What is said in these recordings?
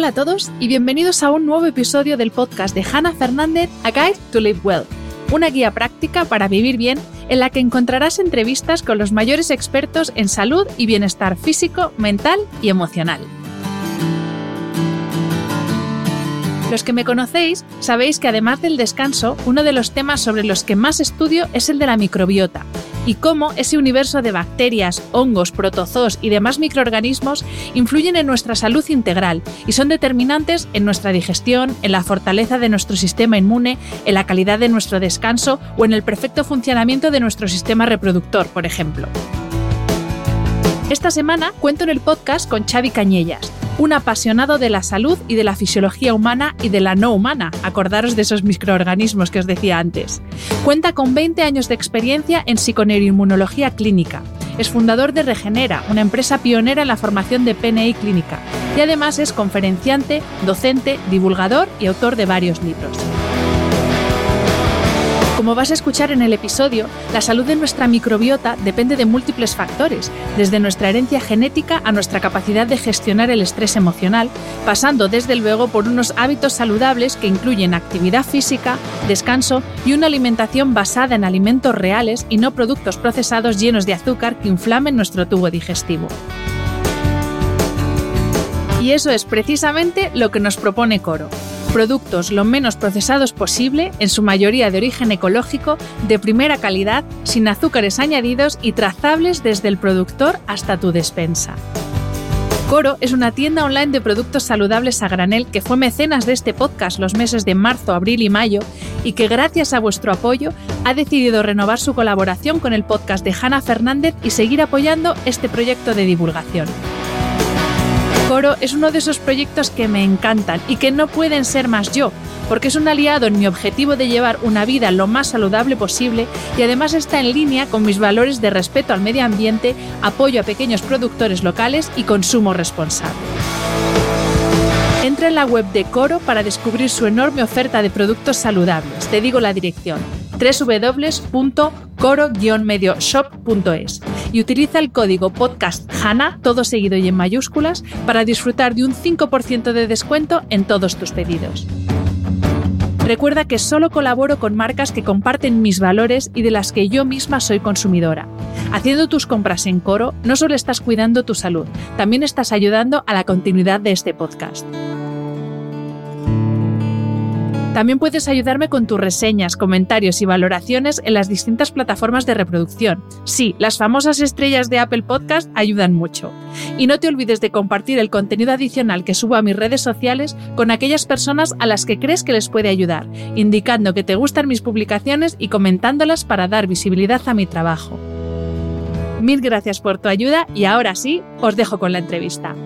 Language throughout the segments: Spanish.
Hola a todos y bienvenidos a un nuevo episodio del podcast de Hannah Fernández, A Guide to Live Well, una guía práctica para vivir bien en la que encontrarás entrevistas con los mayores expertos en salud y bienestar físico, mental y emocional. Los que me conocéis sabéis que además del descanso, uno de los temas sobre los que más estudio es el de la microbiota y cómo ese universo de bacterias, hongos, protozoos y demás microorganismos influyen en nuestra salud integral y son determinantes en nuestra digestión, en la fortaleza de nuestro sistema inmune, en la calidad de nuestro descanso o en el perfecto funcionamiento de nuestro sistema reproductor, por ejemplo. Esta semana cuento en el podcast con Xavi Cañellas, un apasionado de la salud y de la fisiología humana y de la no humana, acordaros de esos microorganismos que os decía antes. Cuenta con 20 años de experiencia en psiconeuroinmunología clínica. Es fundador de Regenera, una empresa pionera en la formación de PNI clínica, y además es conferenciante, docente, divulgador y autor de varios libros. Como vas a escuchar en el episodio, la salud de nuestra microbiota depende de múltiples factores, desde nuestra herencia genética a nuestra capacidad de gestionar el estrés emocional, pasando desde luego por unos hábitos saludables que incluyen actividad física, descanso y una alimentación basada en alimentos reales y no productos procesados llenos de azúcar que inflamen nuestro tubo digestivo. Y eso es precisamente lo que nos propone Coro. Productos lo menos procesados posible, en su mayoría de origen ecológico, de primera calidad, sin azúcares añadidos y trazables desde el productor hasta tu despensa. Coro es una tienda online de productos saludables a granel que fue mecenas de este podcast los meses de marzo, abril y mayo y que gracias a vuestro apoyo ha decidido renovar su colaboración con el podcast de Hanna Fernández y seguir apoyando este proyecto de divulgación. Coro es uno de esos proyectos que me encantan y que no pueden ser más yo, porque es un aliado en mi objetivo de llevar una vida lo más saludable posible y además está en línea con mis valores de respeto al medio ambiente, apoyo a pequeños productores locales y consumo responsable. Entra en la web de Coro para descubrir su enorme oferta de productos saludables. Te digo la dirección www.coro-medioshop.es y utiliza el código podcast HANA, todo seguido y en mayúsculas, para disfrutar de un 5% de descuento en todos tus pedidos. Recuerda que solo colaboro con marcas que comparten mis valores y de las que yo misma soy consumidora. Haciendo tus compras en Coro, no solo estás cuidando tu salud, también estás ayudando a la continuidad de este podcast. También puedes ayudarme con tus reseñas, comentarios y valoraciones en las distintas plataformas de reproducción. Sí, las famosas estrellas de Apple Podcast ayudan mucho. Y no te olvides de compartir el contenido adicional que subo a mis redes sociales con aquellas personas a las que crees que les puede ayudar, indicando que te gustan mis publicaciones y comentándolas para dar visibilidad a mi trabajo. Mil gracias por tu ayuda y ahora sí, os dejo con la entrevista.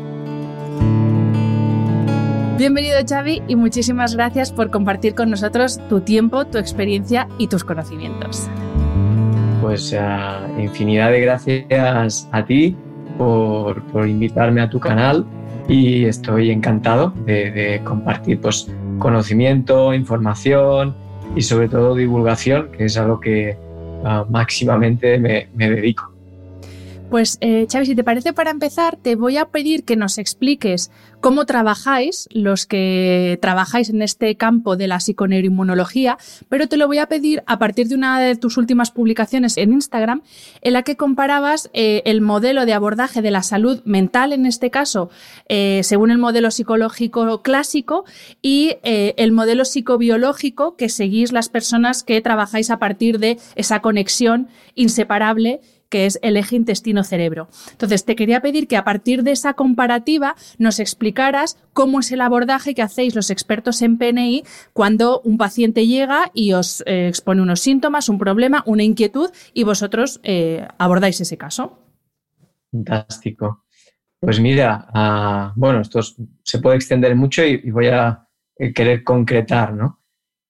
Bienvenido Xavi y muchísimas gracias por compartir con nosotros tu tiempo, tu experiencia y tus conocimientos. Pues uh, infinidad de gracias a ti por, invitarme a tu canal y estoy encantado de, compartir pues, conocimiento, información y sobre todo divulgación, que es a lo que uh, máximamente me, me dedico. Pues eh, si te parece para empezar, te voy a pedir que nos expliques cómo trabajáis los que trabajáis en este campo de la psiconeuroinmunología, pero te lo voy a pedir a partir de una de tus últimas publicaciones en Instagram, en la que comparabas eh, el modelo de abordaje de la salud mental, en este caso, eh, según el modelo psicológico clásico, y eh, el modelo psicobiológico que seguís las personas que trabajáis a partir de esa conexión inseparable que es el eje intestino-cerebro. Entonces, te quería pedir que a partir de esa comparativa nos explicaras cómo es el abordaje que hacéis los expertos en PNI cuando un paciente llega y os eh, expone unos síntomas, un problema, una inquietud y vosotros eh, abordáis ese caso. Fantástico. Pues mira, ah, bueno, esto se puede extender mucho y, voy a eh, querer concretar, ¿no?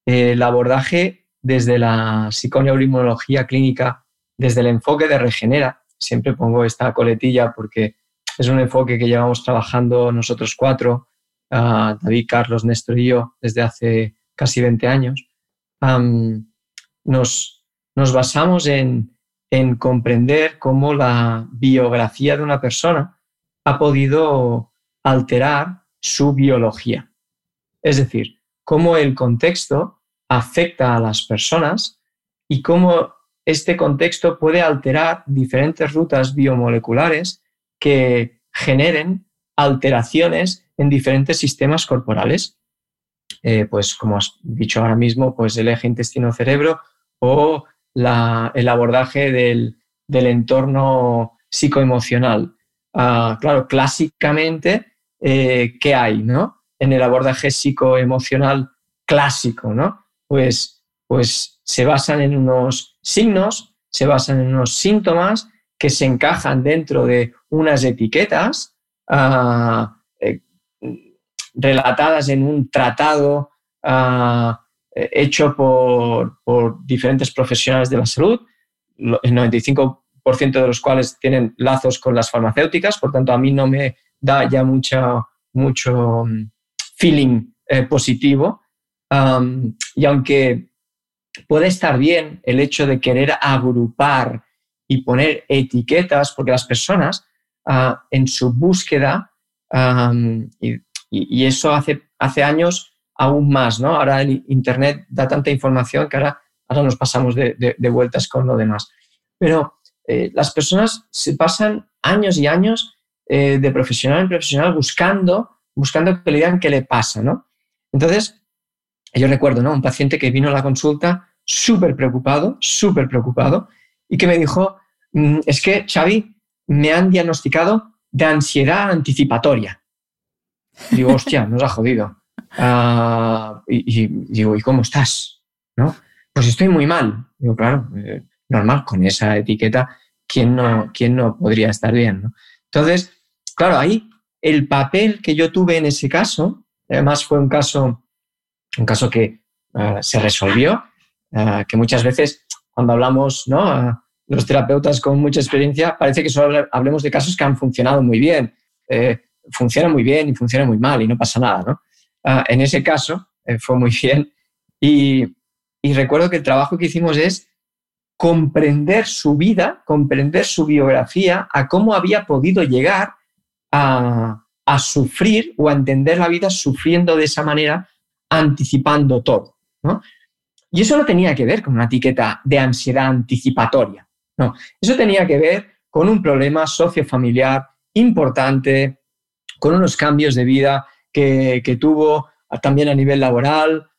el abordaje desde la psiconeuroinmunología clínica, desde el enfoque de Regenera, siempre pongo esta coletilla porque es un enfoque que llevamos trabajando nosotros cuatro, uh, David, Carlos, Néstor y yo, desde hace casi 20 años. nos, nos, basamos en, en comprender cómo la biografía de una persona ha podido alterar su biología. Es decir, cómo el contexto afecta a las personas y cómo este contexto puede alterar diferentes rutas biomoleculares que generen alteraciones en diferentes sistemas corporales. Eh, pues como has dicho ahora mismo, pues el eje intestino-cerebro o el abordaje del, entorno psicoemocional. Ah, claro, clásicamente, eh, ¿qué hay no? en el abordaje psicoemocional clásico? ¿no? Pues, pues se basan en unos signos, se basan en unos síntomas que se encajan dentro de unas etiquetas ah, eh, relatadas en un tratado ah, hecho por, diferentes profesionales de la salud, el 95% de los cuales tienen lazos con las farmacéuticas, por tanto a mí no me da ya mucho mm, feeling eh, positivo. y aunque puede estar bien el hecho de querer agrupar y poner etiquetas, porque las personas ah, en su búsqueda, y, eso hace, hace años aún más, ¿no? Ahora el Internet da tanta información que ahora, ahora nos pasamos de, vueltas con lo demás. Pero eh, las personas se pasan años y años eh, de profesional en profesional buscando, buscando que le digan qué le pasa, ¿no? Entonces, yo recuerdo, ¿no? Un paciente que vino a la consulta súper preocupado, súper preocupado, y que me dijo, mm, es que, Xavi, me han diagnosticado de ansiedad anticipatoria. digo, hostia, nos ha jodido. Ah, y, digo, ¿y cómo estás? ¿No? Pues estoy muy mal. Digo, claro, eh, normal, con esa etiqueta, ¿quién no, quién no podría estar bien? Entonces, claro, ahí el papel que yo tuve en ese caso, además fue un caso, un caso que ah, se resolvió, ah, que muchas veces cuando hablamos, ¿no? los terapeutas con mucha experiencia, parece que solo hablemos de casos que han funcionado muy bien. Eh, funciona muy bien y funciona muy mal y no pasa nada, ¿no? Ah, en ese caso eh, fue muy bien y, recuerdo que el trabajo que hicimos es comprender su vida, comprender su biografía, a cómo había podido llegar a, sufrir o a entender la vida sufriendo de esa manera, anticipando todo. Y eso no tenía que ver con una etiqueta de ansiedad anticipatoria. No, eso tenía que ver con un problema sociofamiliar importante, con unos cambios de vida que, tuvo también a nivel laboral,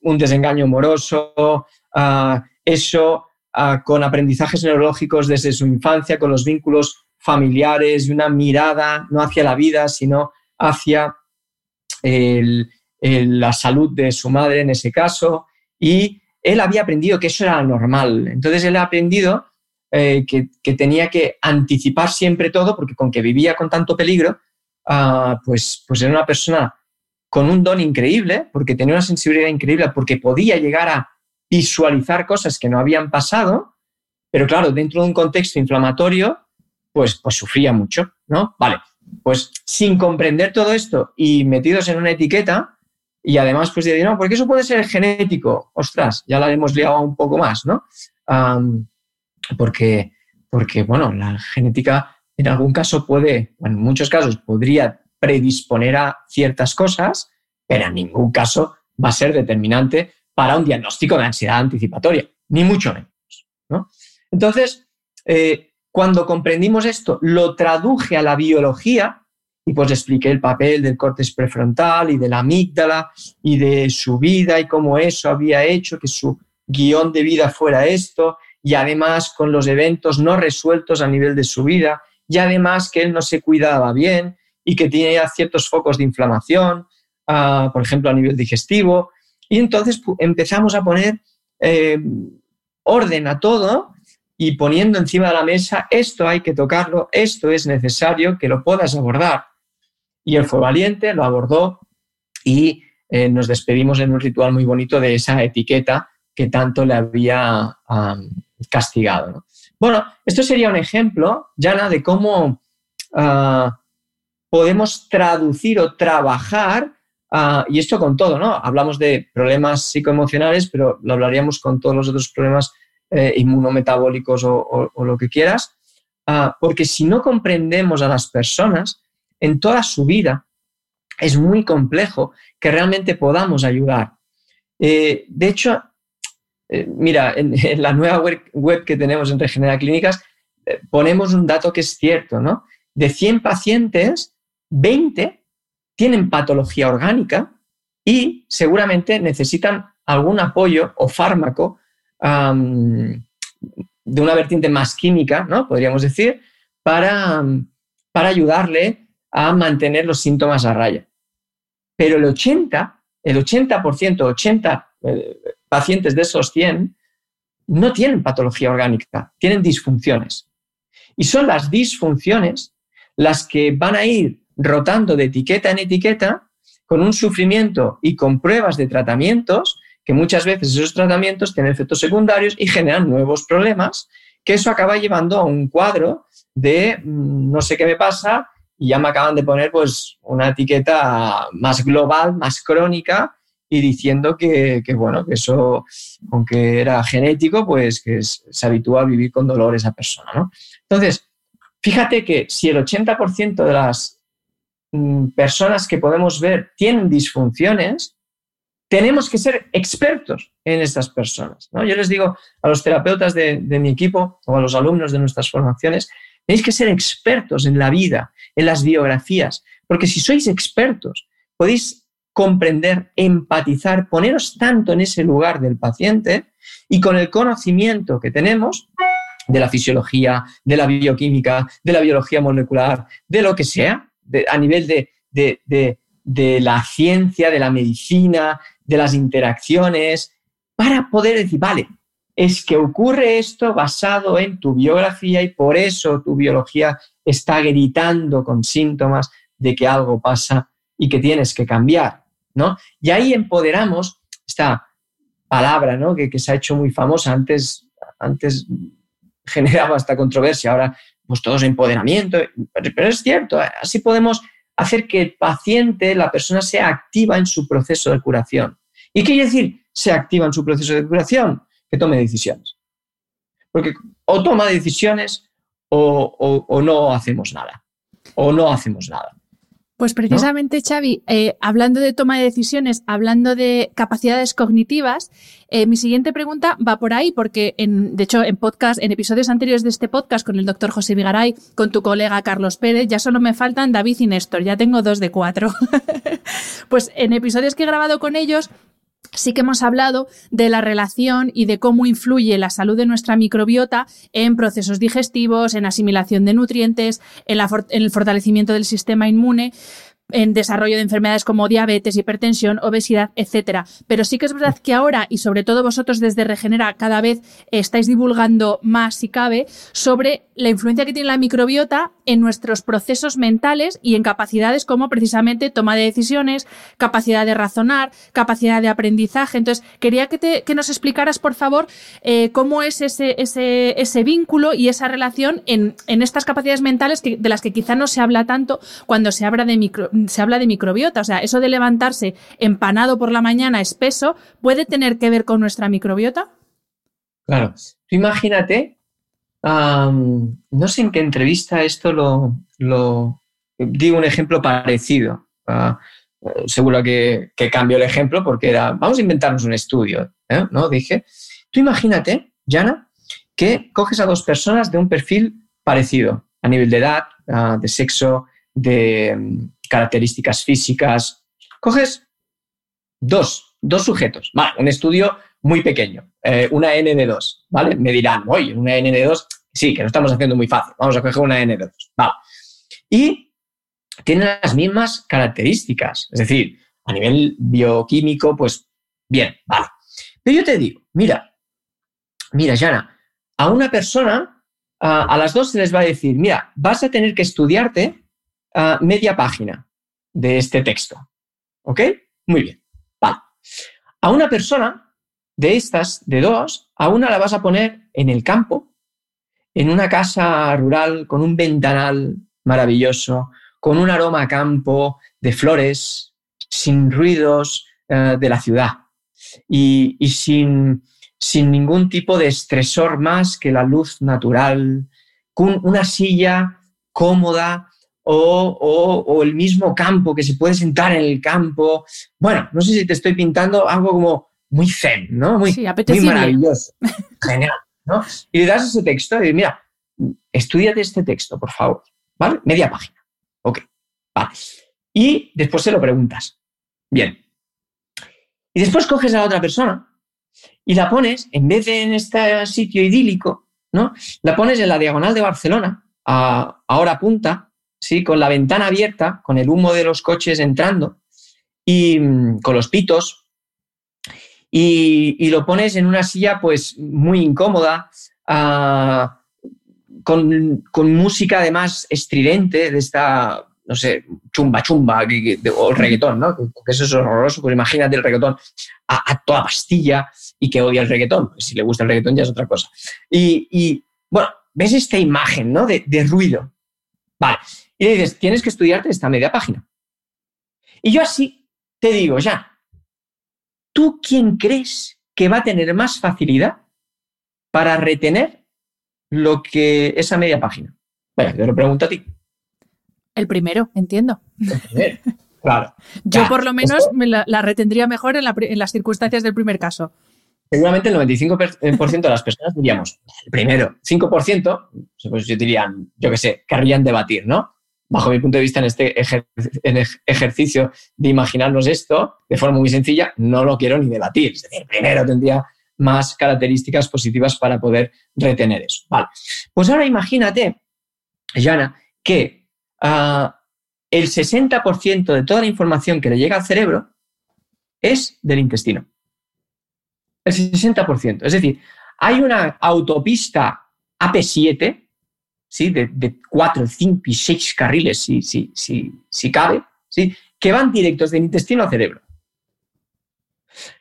un desengaño amoroso, eso con aprendizajes neurológicos desde su infancia, con los vínculos familiares y una mirada no hacia la vida, sino hacia la salud de su madre en ese caso. Y él había aprendido que eso era normal. Entonces él ha aprendido eh, que, que, tenía que anticipar siempre todo, porque con que vivía con tanto peligro, Ah, pues, pues era una persona con un don increíble, porque tenía una sensibilidad increíble, porque podía llegar a visualizar cosas que no habían pasado, pero claro, dentro de un contexto inflamatorio, pues, pues sufría mucho, ¿no? Vale, pues sin comprender todo esto y metidos en una etiqueta, y además pues decir, no, porque eso puede ser genético, ostras, ya la hemos liado un poco más, ¿no? porque, porque, bueno, la genética en algún caso puede, en muchos casos podría predisponer a ciertas cosas, pero en ningún caso va a ser determinante para un diagnóstico de ansiedad anticipatoria, ni mucho menos. Entonces, eh, cuando comprendimos esto, lo traduje a la biología y pues expliqué el papel del córtex prefrontal y de la amígdala y de su vida y cómo eso había hecho que su guion de vida fuera esto y además con los eventos no resueltos a nivel de su vida y además que él no se cuidaba bien y que tenía ciertos focos de inflamación, ah, por ejemplo, a nivel digestivo. Y entonces empezamos a poner eh, orden a todo y poniendo encima de la mesa, esto hay que tocarlo, esto es necesario que lo puedas abordar. Y él fue valiente, lo abordó y eh, nos despedimos en un ritual muy bonito de esa etiqueta que tanto le había castigado. Bueno, esto sería un ejemplo, Jana, de cómo ah, podemos traducir o trabajar, ah, y esto con todo, ¿no? Hablamos de problemas psicoemocionales, pero lo hablaríamos con todos los otros problemas eh, inmunometabólicos o, lo que quieras, ah, porque si no comprendemos a las personas en toda su vida, es muy complejo que realmente podamos ayudar. Eh, de hecho, eh, mira, en, la nueva web, que tenemos en Regenera Clínicas, ponemos un dato que es cierto, ¿no? De 100 pacientes, 20 tienen patología orgánica y seguramente necesitan algún apoyo o fármaco de una vertiente más química, ¿no? Podríamos decir, para, para ayudarle a mantener los síntomas a raya. Pero el 80, el 80%, 80 eh, pacientes de esos 100 no tienen patología orgánica, tienen disfunciones. Y son las disfunciones las que van a ir rotando de etiqueta en etiqueta con un sufrimiento y con pruebas de tratamientos que muchas veces esos tratamientos tienen efectos secundarios y generan nuevos problemas, que eso acaba llevando a un cuadro de mm, no sé qué me pasa y ya me acaban de poner pues una etiqueta más global, más crónica y diciendo que, bueno, que eso, aunque era genético, pues que se habitúa a vivir con dolor esa persona, ¿no? Entonces, fíjate que si el 80% de las mm, personas que podemos ver tienen disfunciones, tenemos que ser expertos en estas personas. ¿no? Yo les digo a los terapeutas de, mi equipo o a los alumnos de nuestras formaciones, tenéis que ser expertos en la vida, en las biografías, porque si sois expertos, podéis comprender, empatizar, poneros tanto en ese lugar del paciente y con el conocimiento que tenemos de la fisiología, de la bioquímica, de la biología molecular, de lo que sea, a nivel de, de la ciencia, de la medicina, de las interacciones, para poder decir, vale, es que ocurre esto basado en tu biografía y por eso tu biología está gritando con síntomas de que algo pasa y que tienes que cambiar, ¿no? Y ahí empoderamos esta palabra, ¿no? Que, se ha hecho muy famosa antes, antes generaba esta controversia, ahora pues todo es empoderamiento, pero es cierto, así podemos hacer que el paciente, la persona, sea activa en su proceso de curación. ¿Y qué quiere decir sea activa en su proceso de curación? Que tome decisiones. Porque o toma decisiones o, no hacemos nada. O no hacemos nada. Pues precisamente, Xavi, eh, hablando de toma de decisiones, hablando de capacidades cognitivas, eh, mi siguiente pregunta va por ahí, porque en, de hecho en podcast, en episodios anteriores de este podcast con el doctor José Vigaray, con tu colega Carlos Pérez, ya solo me faltan David y Néstor, ya tengo dos de cuatro. pues en episodios que he grabado con ellos, sí que hemos hablado de la relación y de cómo influye la salud de nuestra microbiota en procesos digestivos, en asimilación de nutrientes, en, el fortalecimiento del sistema inmune en desarrollo de enfermedades como diabetes, hipertensión, obesidad, etcétera. Pero sí que es verdad que ahora, y sobre todo vosotros desde Regenera, cada vez estáis divulgando más, si cabe, sobre la influencia que tiene la microbiota en nuestros procesos mentales y en capacidades como precisamente toma de decisiones, capacidad de razonar, capacidad de aprendizaje. Entonces, quería que, te, que nos explicaras, por favor, eh, cómo es ese, ese, ese, vínculo y esa relación en, en estas capacidades mentales de las que quizá no se habla tanto cuando se habla de micro se habla de microbiota, o sea, eso de levantarse empanado por la mañana espeso, ¿puede tener que ver con nuestra microbiota? Claro, tú imagínate, no sé en qué entrevista esto lo, digo un ejemplo parecido. Ah, seguro que, que el ejemplo porque era, vamos a inventarnos un estudio, ¿eh? ¿no? Dije, tú imagínate, Jana, que coges a dos personas de un perfil parecido a nivel de edad, ah, de sexo, de, características físicas. Coges dos, dos sujetos, vale, un estudio muy pequeño, eh, una N de 2, ¿vale? Me dirán, oye, una N de 2, sí, que lo estamos haciendo muy fácil, vamos a coger una N de 2, vale. Y tienen las mismas características, es decir, a nivel bioquímico, pues bien, vale. Pero yo te digo, mira, mira, Jana, a una persona, a las dos se les va a decir, mira, vas a tener que estudiarte media página de este texto. ¿Ok? Muy bien. A una persona de estas, de dos, a una la vas a poner en el campo, en una casa rural con un ventanal maravilloso, con un aroma a campo, de flores, sin ruidos eh, de la ciudad y, sin, sin ningún tipo de estresor más que la luz natural, con una silla cómoda o, el mismo campo, que se puede sentar en el campo. Bueno, no sé si te estoy pintando algo como muy zen, ¿no? Muy, muy maravilloso. Genial, ¿no? Y le das ese texto y dices, mira, estudiate este texto, por favor, ¿vale? Media página. Ok, vale. Y después se lo preguntas. Bien. Y después coges a la otra persona y la pones, en vez de en este sitio idílico, ¿no? La pones en la diagonal de Barcelona, a, a hora punta, ¿sí? con la ventana abierta, con el humo de los coches entrando y mm, con los pitos. Y, lo pones en una silla pues muy incómoda, ah, con, música además estridente de esta, no sé, chumba chumba o reggaetón, ¿no? Que eso es horroroso, pues imagínate el reggaetón a, toda pastilla y que odia el reggaetón. Pues si le gusta el reggaetón ya es otra cosa. Y, bueno, ves esta imagen, ¿no? De, de ruido. Vale. Y le dices, tienes que estudiarte esta media página. Y yo así te digo, ya, ¿tú quién crees que va a tener más facilidad para retener lo que esa media página? Vaya, yo lo pregunto a ti. El primero, entiendo. claro. Yo por lo menos me la, retendría mejor en, en las circunstancias del primer caso seguramente el 95% de las personas diríamos, el primero, 5%, pues yo dirían, yo qué sé, querrían debatir, ¿no? Bajo mi punto de vista, en este ejercicio de imaginarnos esto de forma muy sencilla, no lo quiero ni debatir. Es decir, primero tendría más características positivas para poder retener eso. Vale. Pues ahora imagínate, Jana, que ah, el 60% de toda la información que le llega al cerebro es del intestino. El 60%. Es decir, hay una autopista AP7 ¿sí? de, de cuatro, cinco y seis carriles, si, si, cabe, ¿sí? que van directos del intestino al cerebro.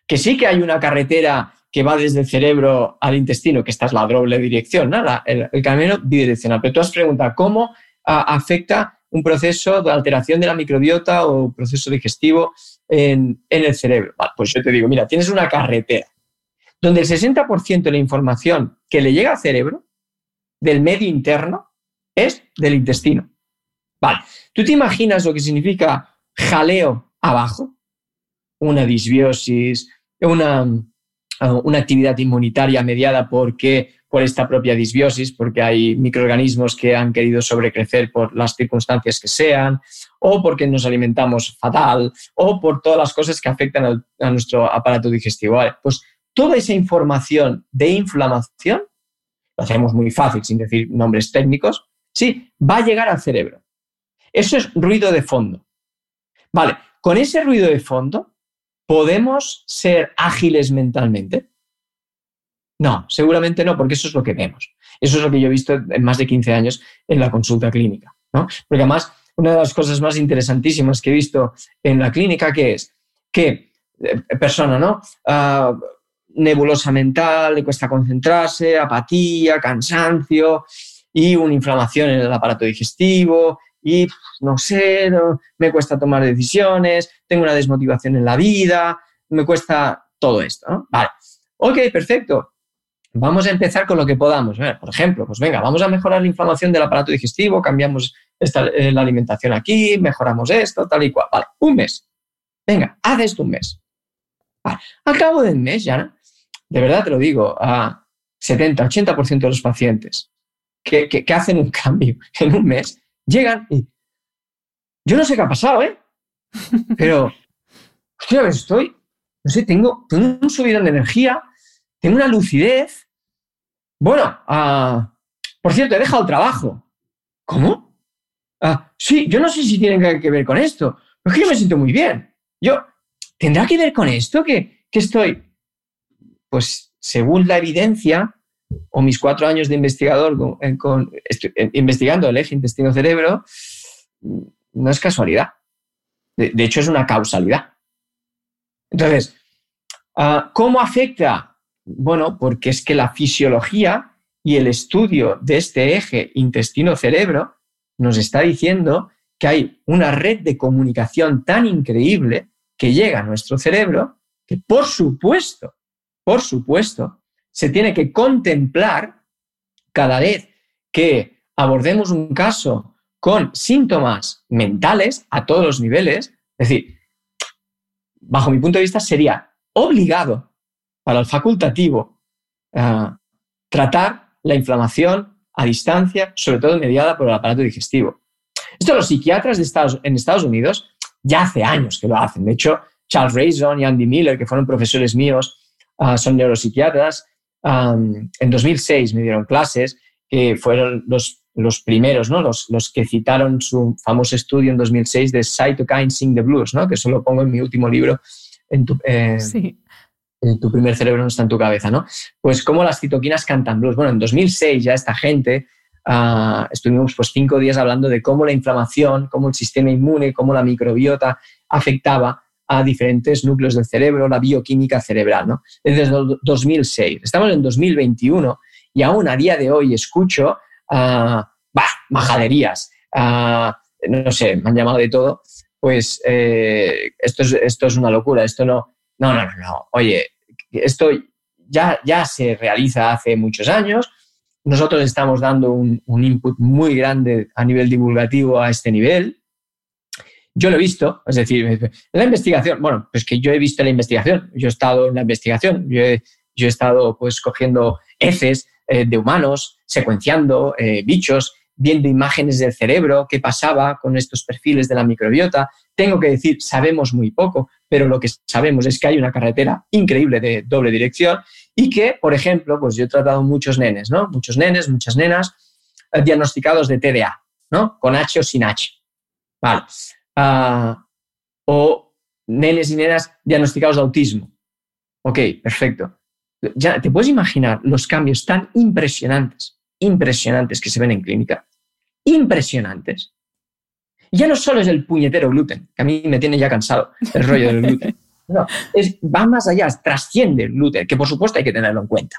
Que sí que hay una carretera que va desde el cerebro al intestino, que esta es la doble dirección, ¿no? el, camino bidireccional. Pero tú has preguntado cómo afecta un proceso de alteración de la microbiota o proceso digestivo en, en el cerebro. pues yo te digo, mira, tienes una carretera donde el 60% de la información que le llega al cerebro del medio interno es del intestino. Vale, ¿tú te imaginas lo que significa jaleo abajo? Una disbiosis, una, una actividad inmunitaria mediada porque, por esta propia disbiosis, porque hay microorganismos que han querido sobrecrecer por las circunstancias que sean, o porque nos alimentamos fatal, o por todas las cosas que afectan a, nuestro aparato digestivo. pues toda esa información de inflamación lo hacemos muy fácil sin decir nombres técnicos, sí, va a llegar al cerebro. Eso es ruido de fondo. Vale, con ese ruido de fondo, ¿podemos ser ágiles mentalmente? No, seguramente no, porque eso es lo que vemos. Eso es lo que yo he visto en más de 15 años en la consulta clínica. ¿no? Porque además, una de las cosas más interesantísimas que he visto en la clínica que es que eh, persona, ¿no? Ah, nebulosa mental, le cuesta concentrarse, apatía, cansancio y una inflamación en el aparato digestivo y no sé, me cuesta tomar decisiones, tengo una desmotivación en la vida, me cuesta todo esto. Vale, ok, perfecto. Vamos a empezar con lo que podamos. Por ejemplo, pues venga, vamos a mejorar la inflamación del aparato digestivo, cambiamos eh, la alimentación aquí, mejoramos esto, tal y cual. Vale, un mes. Venga, haz esto un mes. Al cabo del mes, ya de verdad te lo digo, a 70, 80% de los pacientes que, hacen un cambio en un mes, llegan y yo no sé qué ha pasado, ¿eh? Pero, hostia, estoy, no sé, tengo, tengo un subidón de energía, tengo una lucidez. Bueno, uh, por cierto, he dejado el trabajo. ¿Cómo? Ah, sí, yo no sé si tiene que ver con esto, pero es que yo me siento muy bien. Yo, ¿tendrá que ver con esto que, que estoy? Pues según la evidencia, o mis cuatro años de investigador con, investigando el eje intestino-cerebro, no es casualidad. De, hecho, es una causalidad. Entonces, ah, ¿cómo afecta? Bueno, porque es que la fisiología y el estudio de este eje intestino-cerebro nos está diciendo que hay una red de comunicación tan increíble que llega a nuestro cerebro que, por supuesto, por supuesto, se tiene que contemplar cada vez que abordemos un caso con síntomas mentales a todos los niveles, es decir, bajo mi punto de vista sería obligado para el facultativo eh, tratar la inflamación a distancia, sobre todo mediada por el aparato digestivo. Esto los psiquiatras de Estados, en Estados Unidos ya hace años que lo hacen. De hecho, Charles Rayson y Andy Miller, que fueron profesores míos, ah, son neuropsiquiatras. en 2006 me dieron clases, que fueron los, los primeros, ¿no? Los, los, que citaron su famoso estudio en 2006 de Cytokine Sing the Blues, ¿no? que eso lo pongo en mi último libro, en tu, eh, tu primer cerebro no está en tu cabeza, ¿no? Pues cómo las citoquinas cantan blues. Bueno, en 2006 ya esta gente uh, estuvimos pues cinco días hablando de cómo la inflamación, cómo el sistema inmune, cómo la microbiota afectaba a diferentes núcleos del cerebro, la bioquímica cerebral, ¿no? Desde 2006. Estamos en 2021 y aún a día de hoy escucho, uh, majaderías, uh, no sé, me han llamado de todo, pues eh, esto, es, esto es una locura, esto no, no, no, no, no. Oye, esto ya, ya se realiza hace muchos años. Nosotros estamos dando un, input muy grande a nivel divulgativo a este nivel. Yo lo he visto, es decir, la investigación, bueno, pues que yo he visto la investigación, yo he estado en la investigación, yo he, yo he estado pues cogiendo heces eh, de humanos, secuenciando eh, bichos, viendo imágenes del cerebro, qué pasaba con estos perfiles de la microbiota. Tengo que decir, sabemos muy poco, pero lo que sabemos es que hay una carretera increíble de doble dirección y que, por ejemplo, pues yo he tratado muchos nenes, ¿no? Muchos nenes, muchas nenas eh, diagnosticados de TDA, ¿no? Con H o sin H. Vale. Ah, o nenes y nenas diagnosticados de autismo. Ok, perfecto. Ya te puedes imaginar los cambios tan impresionantes, impresionantes que se ven en clínica. Impresionantes ya no solo es el puñetero gluten, que a mí me tiene ya cansado el rollo del gluten. No, es, va más allá, trasciende el gluten, que por supuesto hay que tenerlo en cuenta.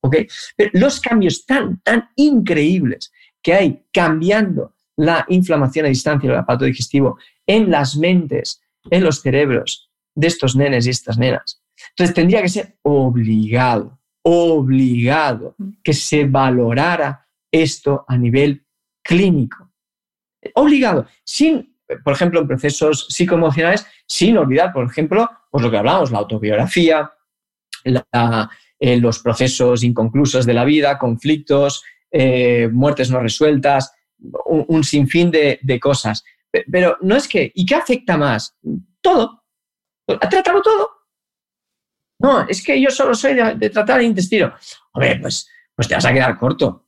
¿ok? Pero los cambios tan, tan increíbles que hay cambiando la inflamación a distancia del aparato digestivo en las mentes, en los cerebros de estos nenes y estas nenas. Entonces tendría que ser obligado, obligado que se valorara esto a nivel clínico obligado, sin, por ejemplo, en procesos psicoemocionales, sin olvidar, por ejemplo, pues lo que hablamos, la autobiografía, eh, los procesos inconclusos de la vida, conflictos, eh, muertes no resueltas, un, sinfín de, cosas. Pero no es que, ¿y qué afecta más? Todo. Trátalo todo. No, es que yo solo soy de, tratar el intestino. Hombre, pues, pues te vas a quedar corto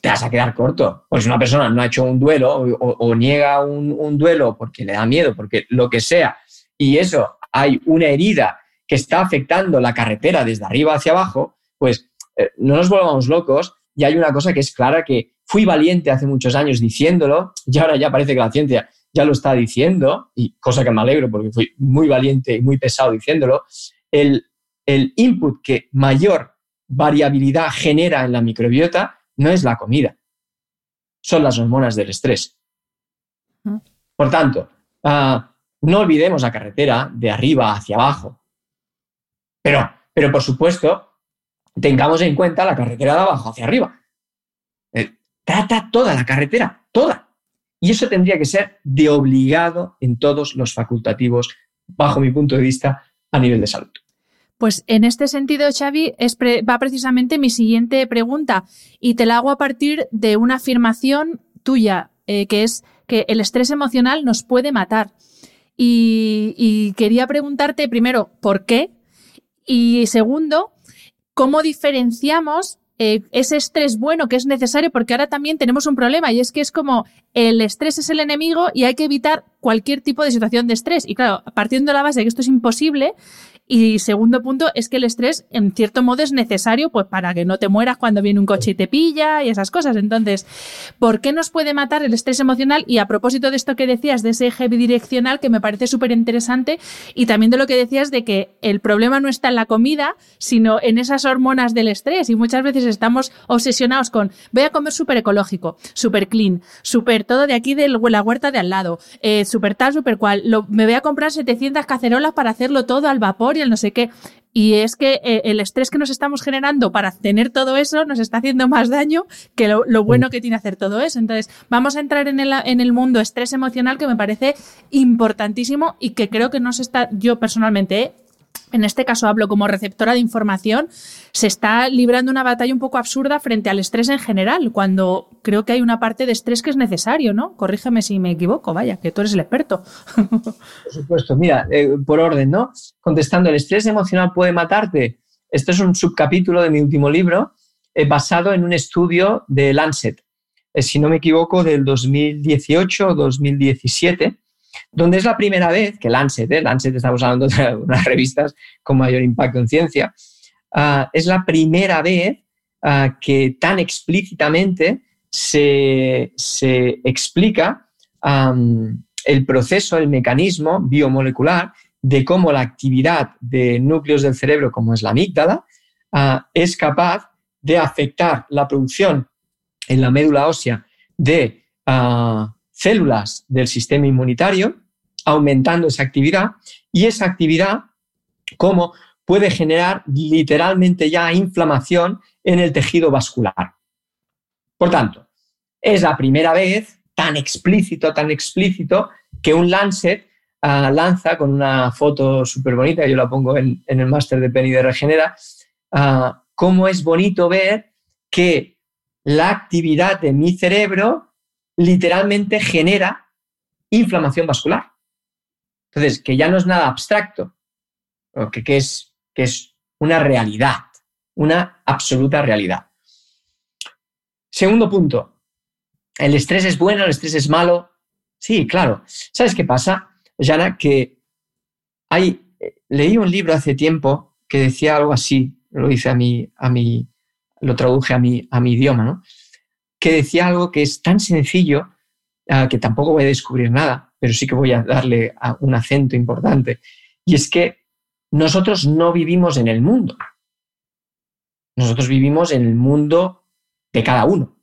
te vas a quedar corto. Pues una persona no ha hecho un duelo o, niega un, duelo porque le da miedo, porque lo que sea, y eso hay una herida que está afectando la carretera desde arriba hacia abajo, pues eh, no nos volvamos locos. Y hay una cosa que es clara que fui valiente hace muchos años diciéndolo y ahora ya parece que la ciencia ya lo está diciendo, y cosa que me alegro porque fui muy valiente y muy pesado diciéndolo, el, el input que mayor variabilidad genera en la microbiota no es la comida, son las hormonas del estrés. Por tanto, ah, no olvidemos la carretera de arriba hacia abajo. Pero, pero por supuesto, tengamos en cuenta la carretera de abajo hacia arriba. Trata toda la carretera, toda. Y eso tendría que ser de obligado en todos los facultativos, bajo mi punto de vista, a nivel de salud. Pues en este sentido, Xavi, va precisamente mi siguiente pregunta y te la hago a partir de una afirmación tuya, eh, que es que el estrés emocional nos puede matar. Y, quería preguntarte primero, ¿por qué? Y segundo, ¿cómo diferenciamos eh, ese estrés bueno que es necesario? Porque ahora también tenemos un problema y es que es como el estrés es el enemigo y hay que evitar cualquier tipo de situación de estrés. Y claro, partiendo de la base de que esto es imposible, Y segundo punto es que el estrés, en cierto modo, es necesario pues, para que no te mueras cuando viene un coche y te pilla y esas cosas. Entonces, ¿por qué nos puede matar el estrés emocional? Y a propósito de esto que decías, de ese eje bidireccional, que me parece súper interesante, y también de lo que decías de que el problema no está en la comida, sino en esas hormonas del estrés. Y muchas veces estamos obsesionados con voy a comer súper ecológico, súper clean, súper todo de aquí de la huerta de al lado, eh, súper tal, súper cual. me voy a comprar 700 cacerolas para hacerlo todo al vapor y el no sé qué. Y es que eh, el estrés que nos estamos generando para tener todo eso nos está haciendo más daño que lo, bueno que tiene hacer todo eso. Entonces, vamos a entrar en el, en el mundo estrés emocional que me parece importantísimo y que creo que no se está, yo personalmente, en este caso hablo como receptora de información, se está librando una batalla un poco absurda frente al estrés en general, cuando creo que hay una parte de estrés que es necesario, ¿no? Corrígeme si me equivoco, vaya, que tú eres el experto. Por supuesto, mira, eh, por orden, ¿no? Contestando, ¿el estrés emocional puede matarte? Este es un subcapítulo de mi último libro eh, basado en un estudio de Lancet, eh, si no me equivoco, del 2018 o 2017 donde es la primera vez que Lancet, ¿eh? Lancet estamos hablando de unas revistas con mayor impacto en ciencia, ah, es la primera vez ah, que tan explícitamente se, explica el proceso, el mecanismo biomolecular de cómo la actividad de núcleos del cerebro, como es la amígdala, ah, es capaz de afectar la producción en la médula ósea de células del sistema inmunitario, aumentando esa actividad y esa actividad, como puede generar literalmente ya inflamación en el tejido vascular. Por tanto, es la primera vez tan explícito, tan explícito, que un Lancet ah, lanza con una foto súper bonita, yo la pongo en, el máster de Penny de Regenera, uh, cómo es bonito ver que la actividad de mi cerebro literalmente genera inflamación vascular. Entonces, que ya no es nada abstracto, que, es, que es una realidad, una absoluta realidad. Segundo punto, ¿el estrés es bueno, el estrés es malo? Sí, claro. ¿Sabes qué pasa, Jana? Que hay, leí un libro hace tiempo que decía algo así, lo hice a mi, a mi, lo traduje a mi, a mi idioma, ¿no? Que decía algo que es tan sencillo ah, que tampoco voy a descubrir nada, pero sí que voy a darle un acento importante. Y es que nosotros no vivimos en el mundo. Nosotros vivimos en el mundo de cada uno,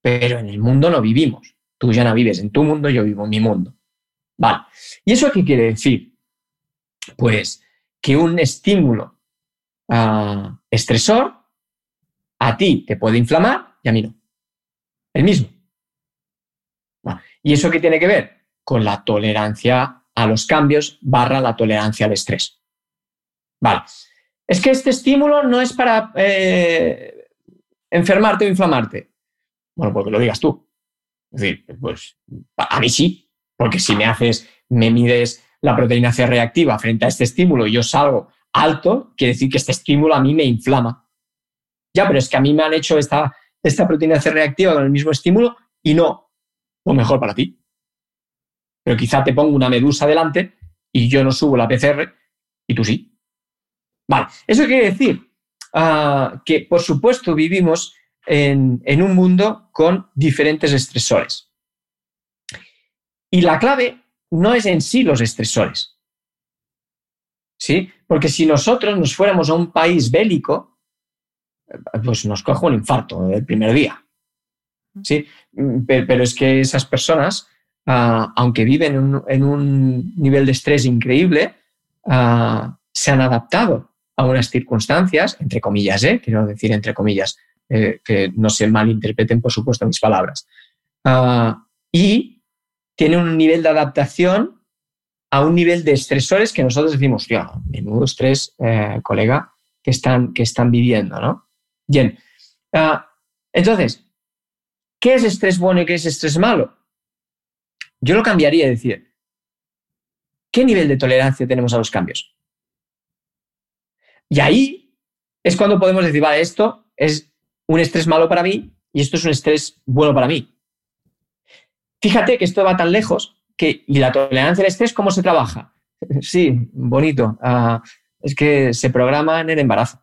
pero en el mundo no vivimos. Tú ya no vives en tu mundo, yo vivo en mi mundo. Vale. ¿Y eso qué quiere decir? Pues que un estímulo ah, estresor a ti te puede inflamar y a mí no el mismo. ¿Y eso qué tiene que ver? Con la tolerancia a los cambios barra la tolerancia al estrés. Vale. Es que este estímulo no es para eh, enfermarte o inflamarte. Bueno, porque lo digas tú. Es decir, pues a mí sí, porque si me haces, me mides la proteína C reactiva frente a este estímulo y yo salgo alto, quiere decir que este estímulo a mí me inflama. Ya, pero es que a mí me han hecho esta esta proteína C reactiva con el mismo estímulo y no lo mejor para ti. Pero quizá te pongo una medusa delante y yo no subo la PCR y tú sí. Vale, eso quiere decir ah, que, por supuesto, vivimos en, en un mundo con diferentes estresores. Y la clave no es en sí los estresores. ¿Sí? Porque si nosotros nos fuéramos a un país bélico, pues nos coge un infarto el primer día. ¿sí? Pero es que esas personas, ah, aunque viven en un, nivel de estrés increíble, ah, se han adaptado a unas circunstancias, entre comillas, ¿eh? quiero decir entre comillas, eh, que no se malinterpreten, por supuesto, mis palabras, ah, y tienen un nivel de adaptación a un nivel de estresores que nosotros decimos, ya, menudo estrés, eh, colega, que están, que están viviendo, ¿no? Bien. Ah, entonces, ¿qué es estrés bueno y qué es estrés malo? Yo lo cambiaría a decir, ¿qué nivel de tolerancia tenemos a los cambios? Y ahí es cuando podemos decir, vale, esto es un estrés malo para mí y esto es un estrés bueno para mí. Fíjate que esto va tan lejos que, ¿y la tolerancia al estrés cómo se trabaja? Sí, bonito. Ah, es que se programa en el embarazo.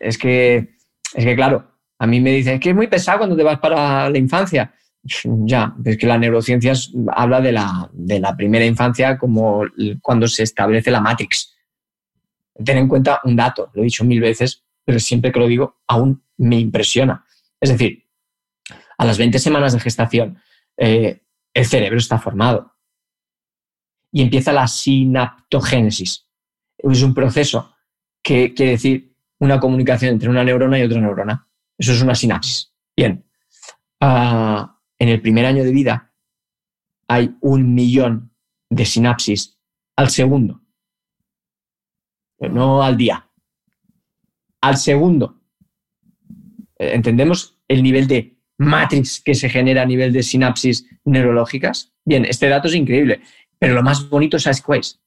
Es que, es que claro, a mí me dicen que es muy pesado cuando te vas para la infancia. Ya, es que la neurociencia habla de la, de la primera infancia como cuando se establece la Matrix. Ten en cuenta un dato, lo he dicho mil veces, pero siempre que lo digo aún me impresiona. Es decir, a las 20 semanas de gestación, eh, el cerebro está formado y empieza la sinaptogénesis. Es un proceso que quiere decir una comunicación entre una neurona y otra neurona. Eso es una sinapsis. Bien, ah, en el primer año de vida hay un millón de sinapsis al segundo, no al día, al segundo. ¿Entendemos el nivel de matrix que se genera a nivel de sinapsis neurológicas? Bien, este dato es increíble, pero lo más bonito, es cuál es?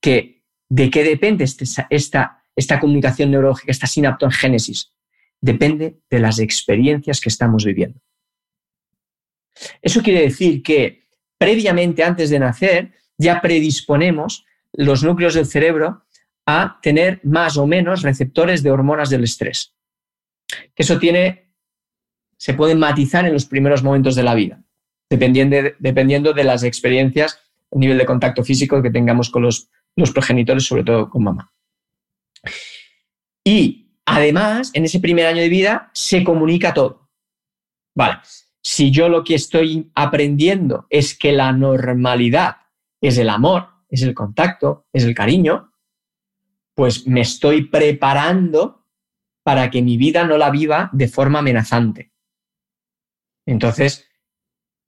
Que de qué depende este, esta, esta comunicación neurológica, esta sinaptogénesis depende de las experiencias que estamos viviendo. Eso quiere decir que previamente, antes de nacer, ya predisponemos los núcleos del cerebro a tener más o menos receptores de hormonas del estrés. Eso tiene, se puede matizar en los primeros momentos de la vida, dependiendo de, dependiendo de las experiencias, el nivel de contacto físico que tengamos con los progenitores, sobre todo con mamá. Y Además, en ese primer año de vida se comunica todo. Vale, si yo lo que estoy aprendiendo es que la normalidad es el amor, es el contacto, es el cariño, pues me estoy preparando para que mi vida no la viva de forma amenazante. Entonces,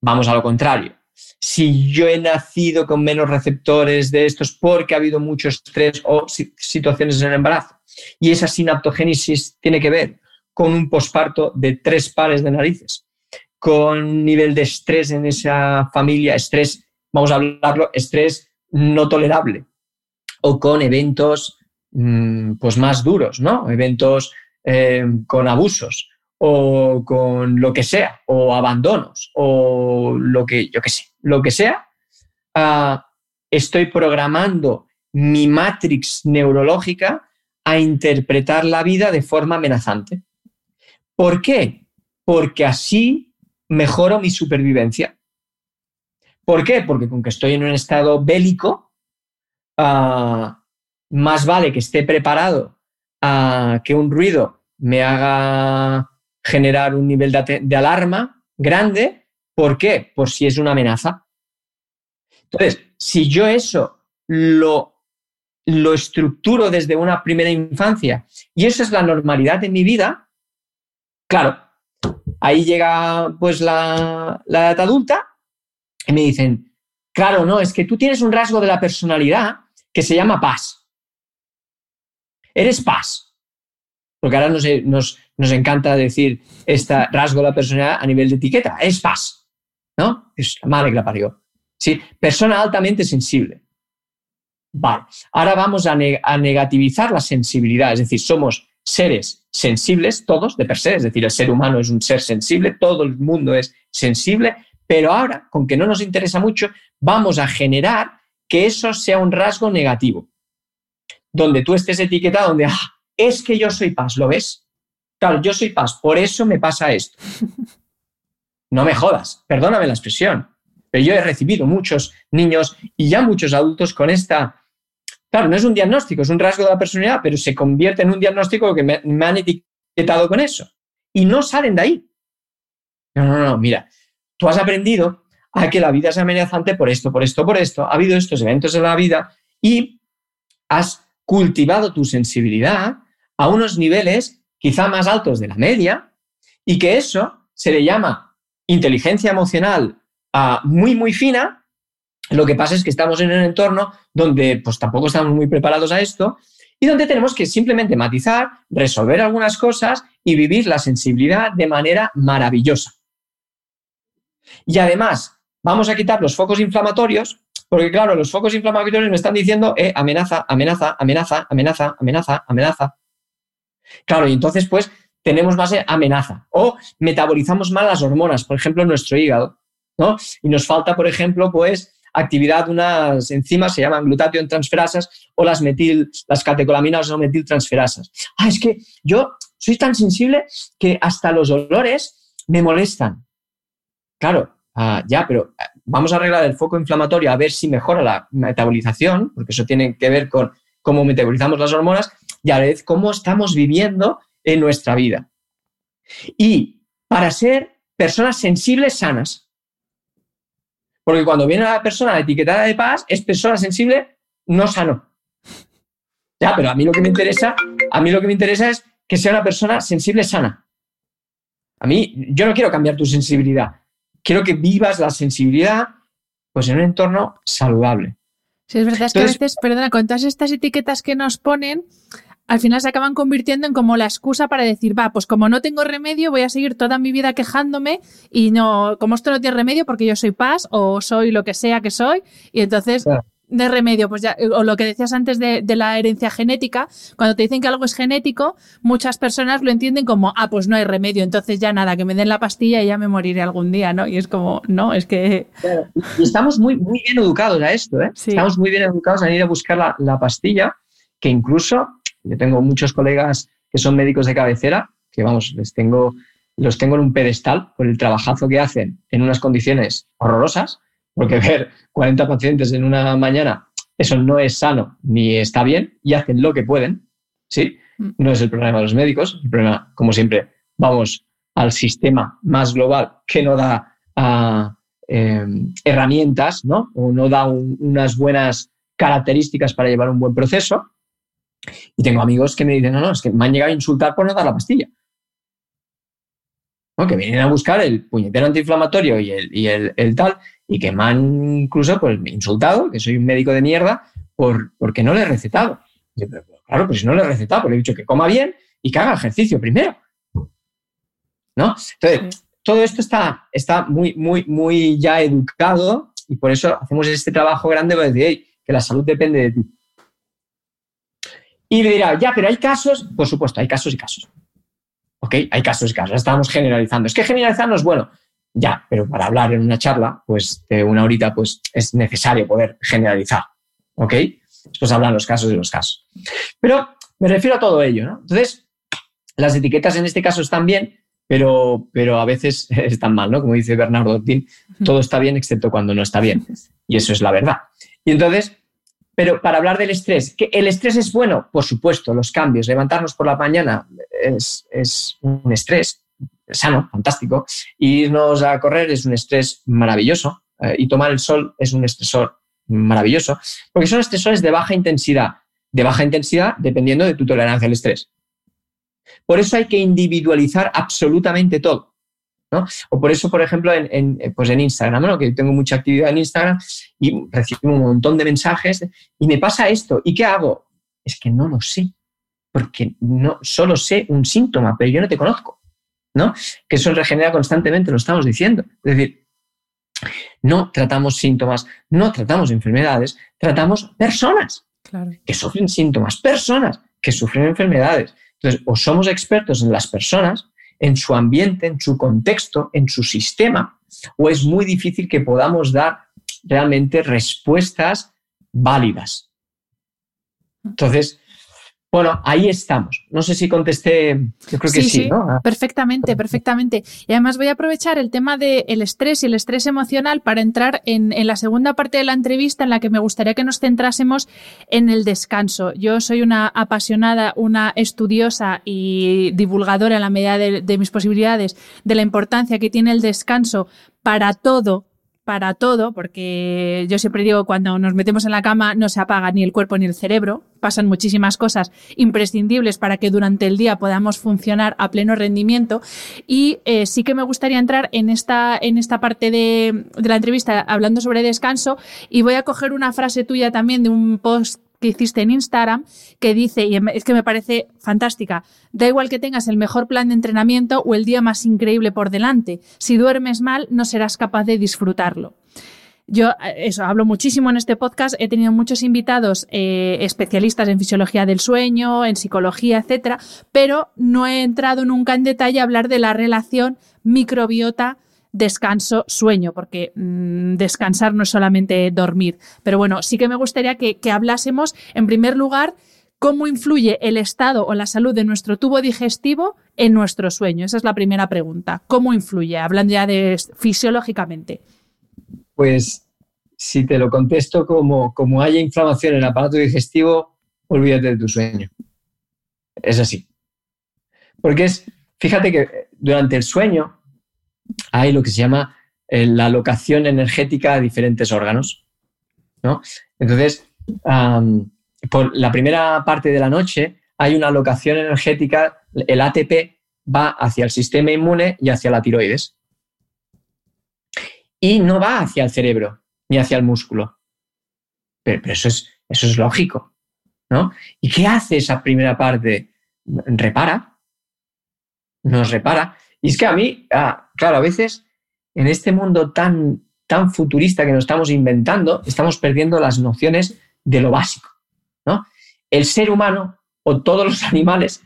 vamos a lo contrario. Si yo he nacido con menos receptores de estos porque ha habido mucho estrés o situaciones en el embarazo, y esa sinaptogénesis tiene que ver con un posparto de tres pares de narices, con nivel de estrés en esa familia, estrés, vamos a hablarlo, estrés no tolerable, o con eventos mm, pues más duros, ¿no? Eventos eh, con abusos o con lo que sea, o abandonos, o lo que, yo qué sé, lo que sea, ah, estoy programando mi matrix neurológica a interpretar la vida de forma amenazante. ¿Por qué? Porque así mejoro mi supervivencia. ¿Por qué? Porque con que estoy en un estado bélico, ah, más vale que esté preparado a que un ruido me haga generar un nivel de, alarma grande. ¿Por qué? Por si es una amenaza. Entonces, si yo eso lo lo estructuro desde una primera infancia y esa es la normalidad de mi vida, claro, ahí llega pues la, la edad adulta y me dicen, claro, no, es que tú tienes un rasgo de la personalidad que se llama paz. Eres paz. Porque ahora nos, nos, nos encanta decir este rasgo de la personalidad a nivel de etiqueta. Es paz. ¿No? Es la madre que la parió. ¿Sí? Persona altamente sensible. Vale, ahora vamos a, negativizar la sensibilidad, es decir, somos seres sensibles todos de per se, es decir, el ser humano es un ser sensible, todo el mundo es sensible, pero ahora, con que no nos interesa mucho, vamos a generar que eso sea un rasgo negativo, donde tú estés etiquetado, donde ah, es que yo soy paz, ¿lo ves? Claro, yo soy paz, por eso me pasa esto. No me jodas, perdóname la expresión, pero yo he recibido muchos niños y ya muchos adultos con esta Claro, no es un diagnóstico, es un rasgo de la personalidad, pero se convierte en un diagnóstico que me, han etiquetado con eso. Y no salen de ahí. No, no, no, mira, tú has aprendido a que la vida es amenazante por esto, por esto, por esto. Ha habido estos eventos en la vida y has cultivado tu sensibilidad a unos niveles quizá más altos de la media y que eso se le llama inteligencia emocional ah, muy, muy fina lo que pasa es que estamos en un entorno donde pues tampoco estamos muy preparados a esto y donde tenemos que simplemente matizar, resolver algunas cosas y vivir la sensibilidad de manera maravillosa. Y además, vamos a quitar los focos inflamatorios, porque claro, los focos inflamatorios me están diciendo eh, amenaza, amenaza, amenaza, amenaza, amenaza, amenaza. Claro, y entonces pues tenemos más amenaza o metabolizamos mal las hormonas, por ejemplo, en nuestro hígado, ¿no? Y nos falta, por ejemplo, pues actividad de unas enzimas, se llaman glutatión transferasas o las, metil, las catecolaminas o metiltransferasas. Ah, es que yo soy tan sensible que hasta los olores me molestan. Claro, ah, ya, pero eh, vamos a arreglar el foco inflamatorio a ver si mejora la metabolización, porque eso tiene que ver con cómo metabolizamos las hormonas y a la vez cómo estamos viviendo en nuestra vida. Y para ser personas sensibles sanas. Porque cuando viene la persona etiquetada de paz, es persona sensible no sano. Ya, pero a mí lo que me interesa, a mí lo que me interesa es que sea una persona sensible sana. A mí, yo no quiero cambiar tu sensibilidad. Quiero que vivas la sensibilidad pues en un entorno saludable. Sí, es verdad, es que a veces, perdona, con todas estas etiquetas que nos ponen, al final se acaban convirtiendo en como la excusa para decir, va, pues como no tengo remedio, voy a seguir toda mi vida quejándome y no, como esto no tiene remedio porque yo soy paz o soy lo que sea que soy, y entonces de remedio, pues ya, o lo que decías antes de, la herencia genética, cuando te dicen que algo es genético, muchas personas lo entienden como, ah, pues no hay remedio, entonces ya nada, que me den la pastilla y ya me moriré algún día, ¿no? Y es como, no, es que... Y estamos muy, muy bien educados a esto, ¿eh? Estamos muy bien educados a ir a buscar la, la pastilla, que incluso yo tengo muchos colegas que son médicos de cabecera, que vamos, les tengo, los tengo en un pedestal por el trabajazo que hacen en unas condiciones horrorosas, porque ver 40 pacientes en una mañana, eso no es sano ni está bien y hacen lo que pueden, ¿sí? Mm. No es el problema de los médicos, el problema, como siempre, vamos al sistema más global que no da ah, em, herramientas, ¿no? O no da unas buenas características para llevar un buen proceso. Y tengo amigos que me dicen, no, no, es que me han llegado a insultar por no dar la pastilla. Que vienen a buscar el puñetero antiinflamatorio y el, y el, tal, y que me han incluso pues, insultado, que soy un médico de mierda, por, porque no le he recetado. claro, pues si no le he recetado, pues le he dicho que coma bien y que haga ejercicio primero. ¿No? Entonces, todo esto está, está muy, muy, muy ya educado y por eso hacemos este trabajo grande de decir, que la salud depende de ti. Y me dirá, ya, pero hay casos, por supuesto, hay casos y casos. ¿Ok? Hay casos y casos, estamos generalizando. Es que generalizar no es bueno. Ya, pero para hablar en una charla, pues de una horita, pues es necesario poder generalizar. ¿Ok? Después hablan los casos y los casos. Pero me refiero a todo ello, ¿no? Entonces, las etiquetas en este caso están bien, pero, pero a veces están mal, ¿no? Como dice Bernardo Ortín, todo está bien excepto cuando no está bien. Y eso es la verdad. Y entonces, pero para hablar del estrés, ¿que ¿el estrés es bueno? Por supuesto, los cambios. Levantarnos por la mañana es, un estrés sano, fantástico. irnos a correr es un estrés maravilloso. Eh, y tomar el sol es un estresor maravilloso. Porque son estresores de baja intensidad. De baja intensidad dependiendo de tu tolerancia al estrés. Por eso hay que individualizar absolutamente todo. O por eso, por ejemplo, en, pues en Instagram, que tengo mucha actividad en Instagram y recibo un montón de mensajes y me pasa esto. ¿Y qué hago? Es que no lo sé, porque no solo sé un síntoma, pero yo no te conozco. ¿no? Que eso regenera constantemente, lo estamos diciendo. Es decir, no tratamos síntomas, no tratamos enfermedades, tratamos personas que sufren síntomas, personas que sufren enfermedades. Entonces, o somos expertos en las personas en su ambiente, en su contexto, en su sistema, o es muy difícil que podamos dar realmente respuestas válidas. Entonces, bueno, ahí estamos. No sé si contesté, yo creo que sí, ¿no? Ah. Perfectamente, perfectamente. Y además voy a aprovechar el tema del estrés y el estrés emocional para entrar en, en, la segunda parte de la entrevista en la que me gustaría que nos centrásemos en el descanso. Yo soy una apasionada, una estudiosa y divulgadora en la medida de, de mis posibilidades de la importancia que tiene el descanso para todo para todo, porque yo siempre digo, cuando nos metemos en la cama no se apaga ni el cuerpo ni el cerebro, pasan muchísimas cosas imprescindibles para que durante el día podamos funcionar a pleno rendimiento. Y eh, sí que me gustaría entrar en esta, en esta parte de, de la entrevista hablando sobre descanso y voy a coger una frase tuya también de un post que hiciste en Instagram que dice, y es que me parece fantástica, da igual que tengas el mejor plan de entrenamiento o el día más increíble por delante, si duermes mal no serás capaz de disfrutarlo. Yo eh, eso hablo muchísimo en este podcast. He tenido muchos invitados eh, especialistas en fisiología del sueño, en psicología, etcétera, pero no he entrado nunca en detalle a hablar de la relación microbiota descanso, sueño, porque mm, descansar no es solamente dormir. Pero bueno, sí que me gustaría que, que hablásemos, en primer lugar, cómo influye el estado o la salud de nuestro tubo digestivo en nuestro sueño. Esa es la primera pregunta. ¿Cómo influye? Hablando ya de fisiológicamente. Pues si te lo contesto como, como haya inflamación en el aparato digestivo, olvídate de tu sueño. Es así. Porque es, fíjate que durante el sueño hay lo que se llama eh, la alocación energética a diferentes órganos. ¿no? Entonces, por la primera parte de la noche hay una alocación energética, el ATP va hacia el sistema inmune y hacia la tiroides. Y no va hacia el cerebro ni hacia el músculo. Pero, eso, es, eso es lógico. ¿no? ¿Y qué hace esa primera parte? Repara. Nos repara. Y es que a mí, ah, claro, a veces en este mundo tan, tan futurista que nos estamos inventando, estamos perdiendo las nociones de lo básico. ¿no? El ser humano o todos los animales,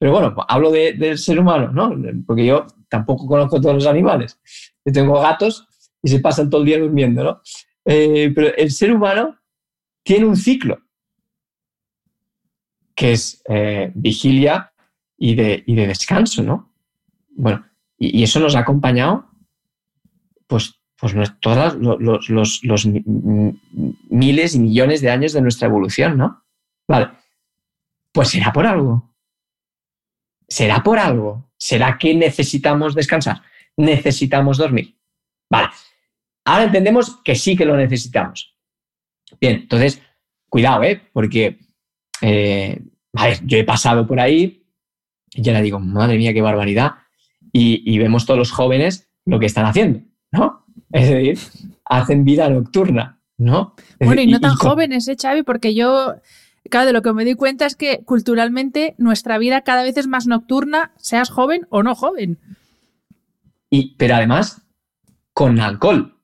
pero bueno, hablo del ser humano, ¿no? porque yo tampoco conozco todos los animales. Yo tengo gatos y se pasan todo el día durmiendo, ¿no? Eh, pero el ser humano tiene un ciclo, que es eh, vigilia y de, y de, descanso, ¿no? Bueno, y, eso nos ha acompañado, pues, pues todos los, los, los, miles y millones de años de nuestra evolución, ¿no? Vale, pues será por algo. Será por algo. ¿Será que necesitamos descansar? Necesitamos dormir. Vale, Ahora entendemos que sí que lo necesitamos. Bien, entonces, cuidado, ¿eh? Porque, eh, yo he pasado por ahí y ahora digo, madre mía, qué barbaridad. Y, vemos todos los jóvenes lo que están haciendo, ¿no? Es decir, hacen vida nocturna, ¿no? Bueno, y no tan jóvenes, ¿eh, Xavi? Porque yo, claro, de lo que me doy cuenta es que culturalmente nuestra vida cada vez es más nocturna, seas joven o no joven. Y, pero además, con alcohol.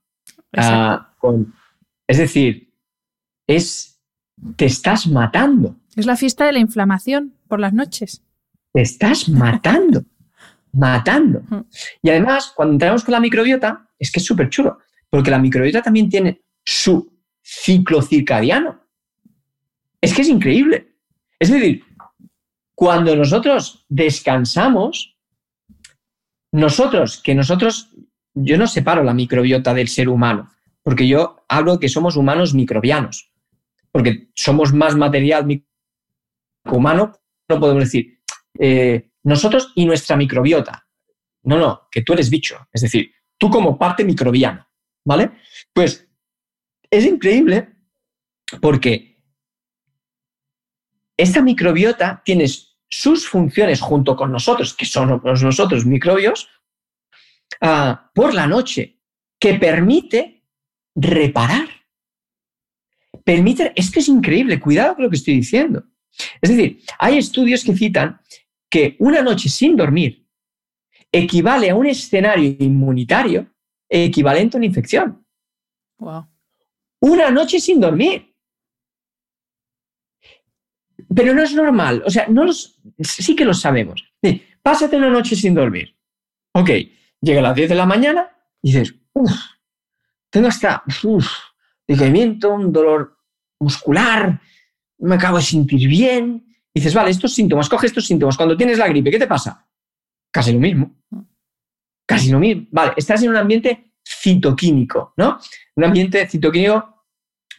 Ah, es decir, es, te estás matando. Es la fiesta de la inflamación por las noches. Te estás matando, matando. Y además, cuando entramos con la microbiota, es que es súper chulo, porque la microbiota también tiene su ciclo circadiano. Es que es increíble. Es decir, cuando nosotros descansamos, nosotros, que nosotros yo no separo la microbiota del ser humano, porque yo hablo que somos humanos microbianos, porque somos más material humano, no podemos decir eh, nosotros y nuestra microbiota. No, no, que tú eres bicho, es decir, tú como parte microbiana, ¿vale? Pues es increíble porque esta microbiota tiene sus funciones junto con nosotros, que son nosotros microbios, Ah, por la noche que permite reparar. Permite, es que es increíble, cuidado con lo que estoy diciendo. Es decir, hay estudios que citan que una noche sin dormir equivale a un escenario inmunitario equivalente a una infección. Una noche sin dormir. Pero no es normal. O sea, no los, sí que lo sabemos. Pásate una noche sin dormir. Ok, llega a las 10 de la mañana y dices, uff, tengo hasta uf, decaimiento, un dolor muscular, me acabo de sentir bien. Dices, vale, estos síntomas, coge estos síntomas. Cuando tienes la gripe, ¿qué te pasa? Casi lo mismo. Casi lo mismo. Vale, estás en un ambiente citoquímico, ¿no? Un ambiente citoquímico,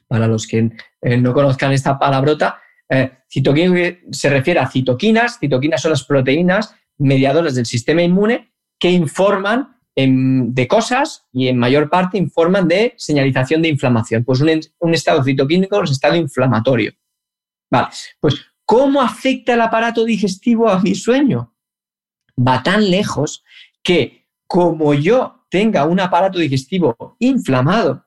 para los que eh, no conozcan esta palabrota, eh, citoquímico se refiere a citoquinas. Citoquinas son las proteínas mediadoras del sistema inmune que informan de cosas y en mayor parte informan de señalización de inflamación. Pues un, estado citoquímico es un estado inflamatorio. Vale, pues ¿cómo afecta el aparato digestivo a mi sueño? Va tan lejos que como yo tenga un aparato digestivo inflamado,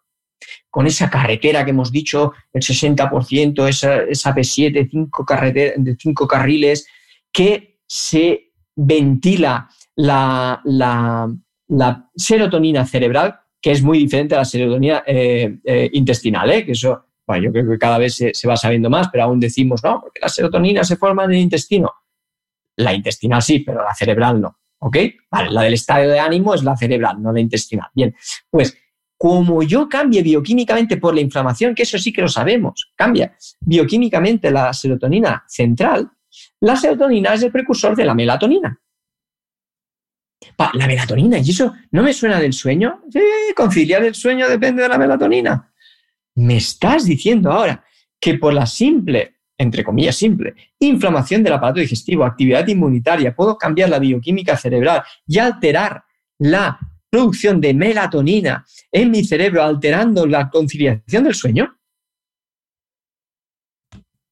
con esa carretera que hemos dicho, el 60%, esa, esa P7, cinco, de cinco carriles, que se ventila la, la, serotonina cerebral, que es muy diferente a la serotonina eh, eh, intestinal, ¿eh? que eso, yo creo que cada vez se, va sabiendo más, pero aún decimos, no, porque la serotonina se forma en el intestino. La intestinal sí, pero la cerebral no. ¿ok? Vale, la del estado de ánimo es la cerebral, no la intestinal. Bien, pues como yo cambie bioquímicamente por la inflamación, que eso sí que lo sabemos, cambia bioquímicamente la serotonina central, la serotonina es el precursor de la melatonina. La melatonina, ¿y eso no me suena del sueño? Sí, conciliar el sueño depende de la melatonina. Me estás diciendo ahora que por la simple, entre comillas simple, inflamación del aparato digestivo, actividad inmunitaria, puedo cambiar la bioquímica cerebral y alterar la producción de melatonina en mi cerebro, alterando la conciliación del sueño?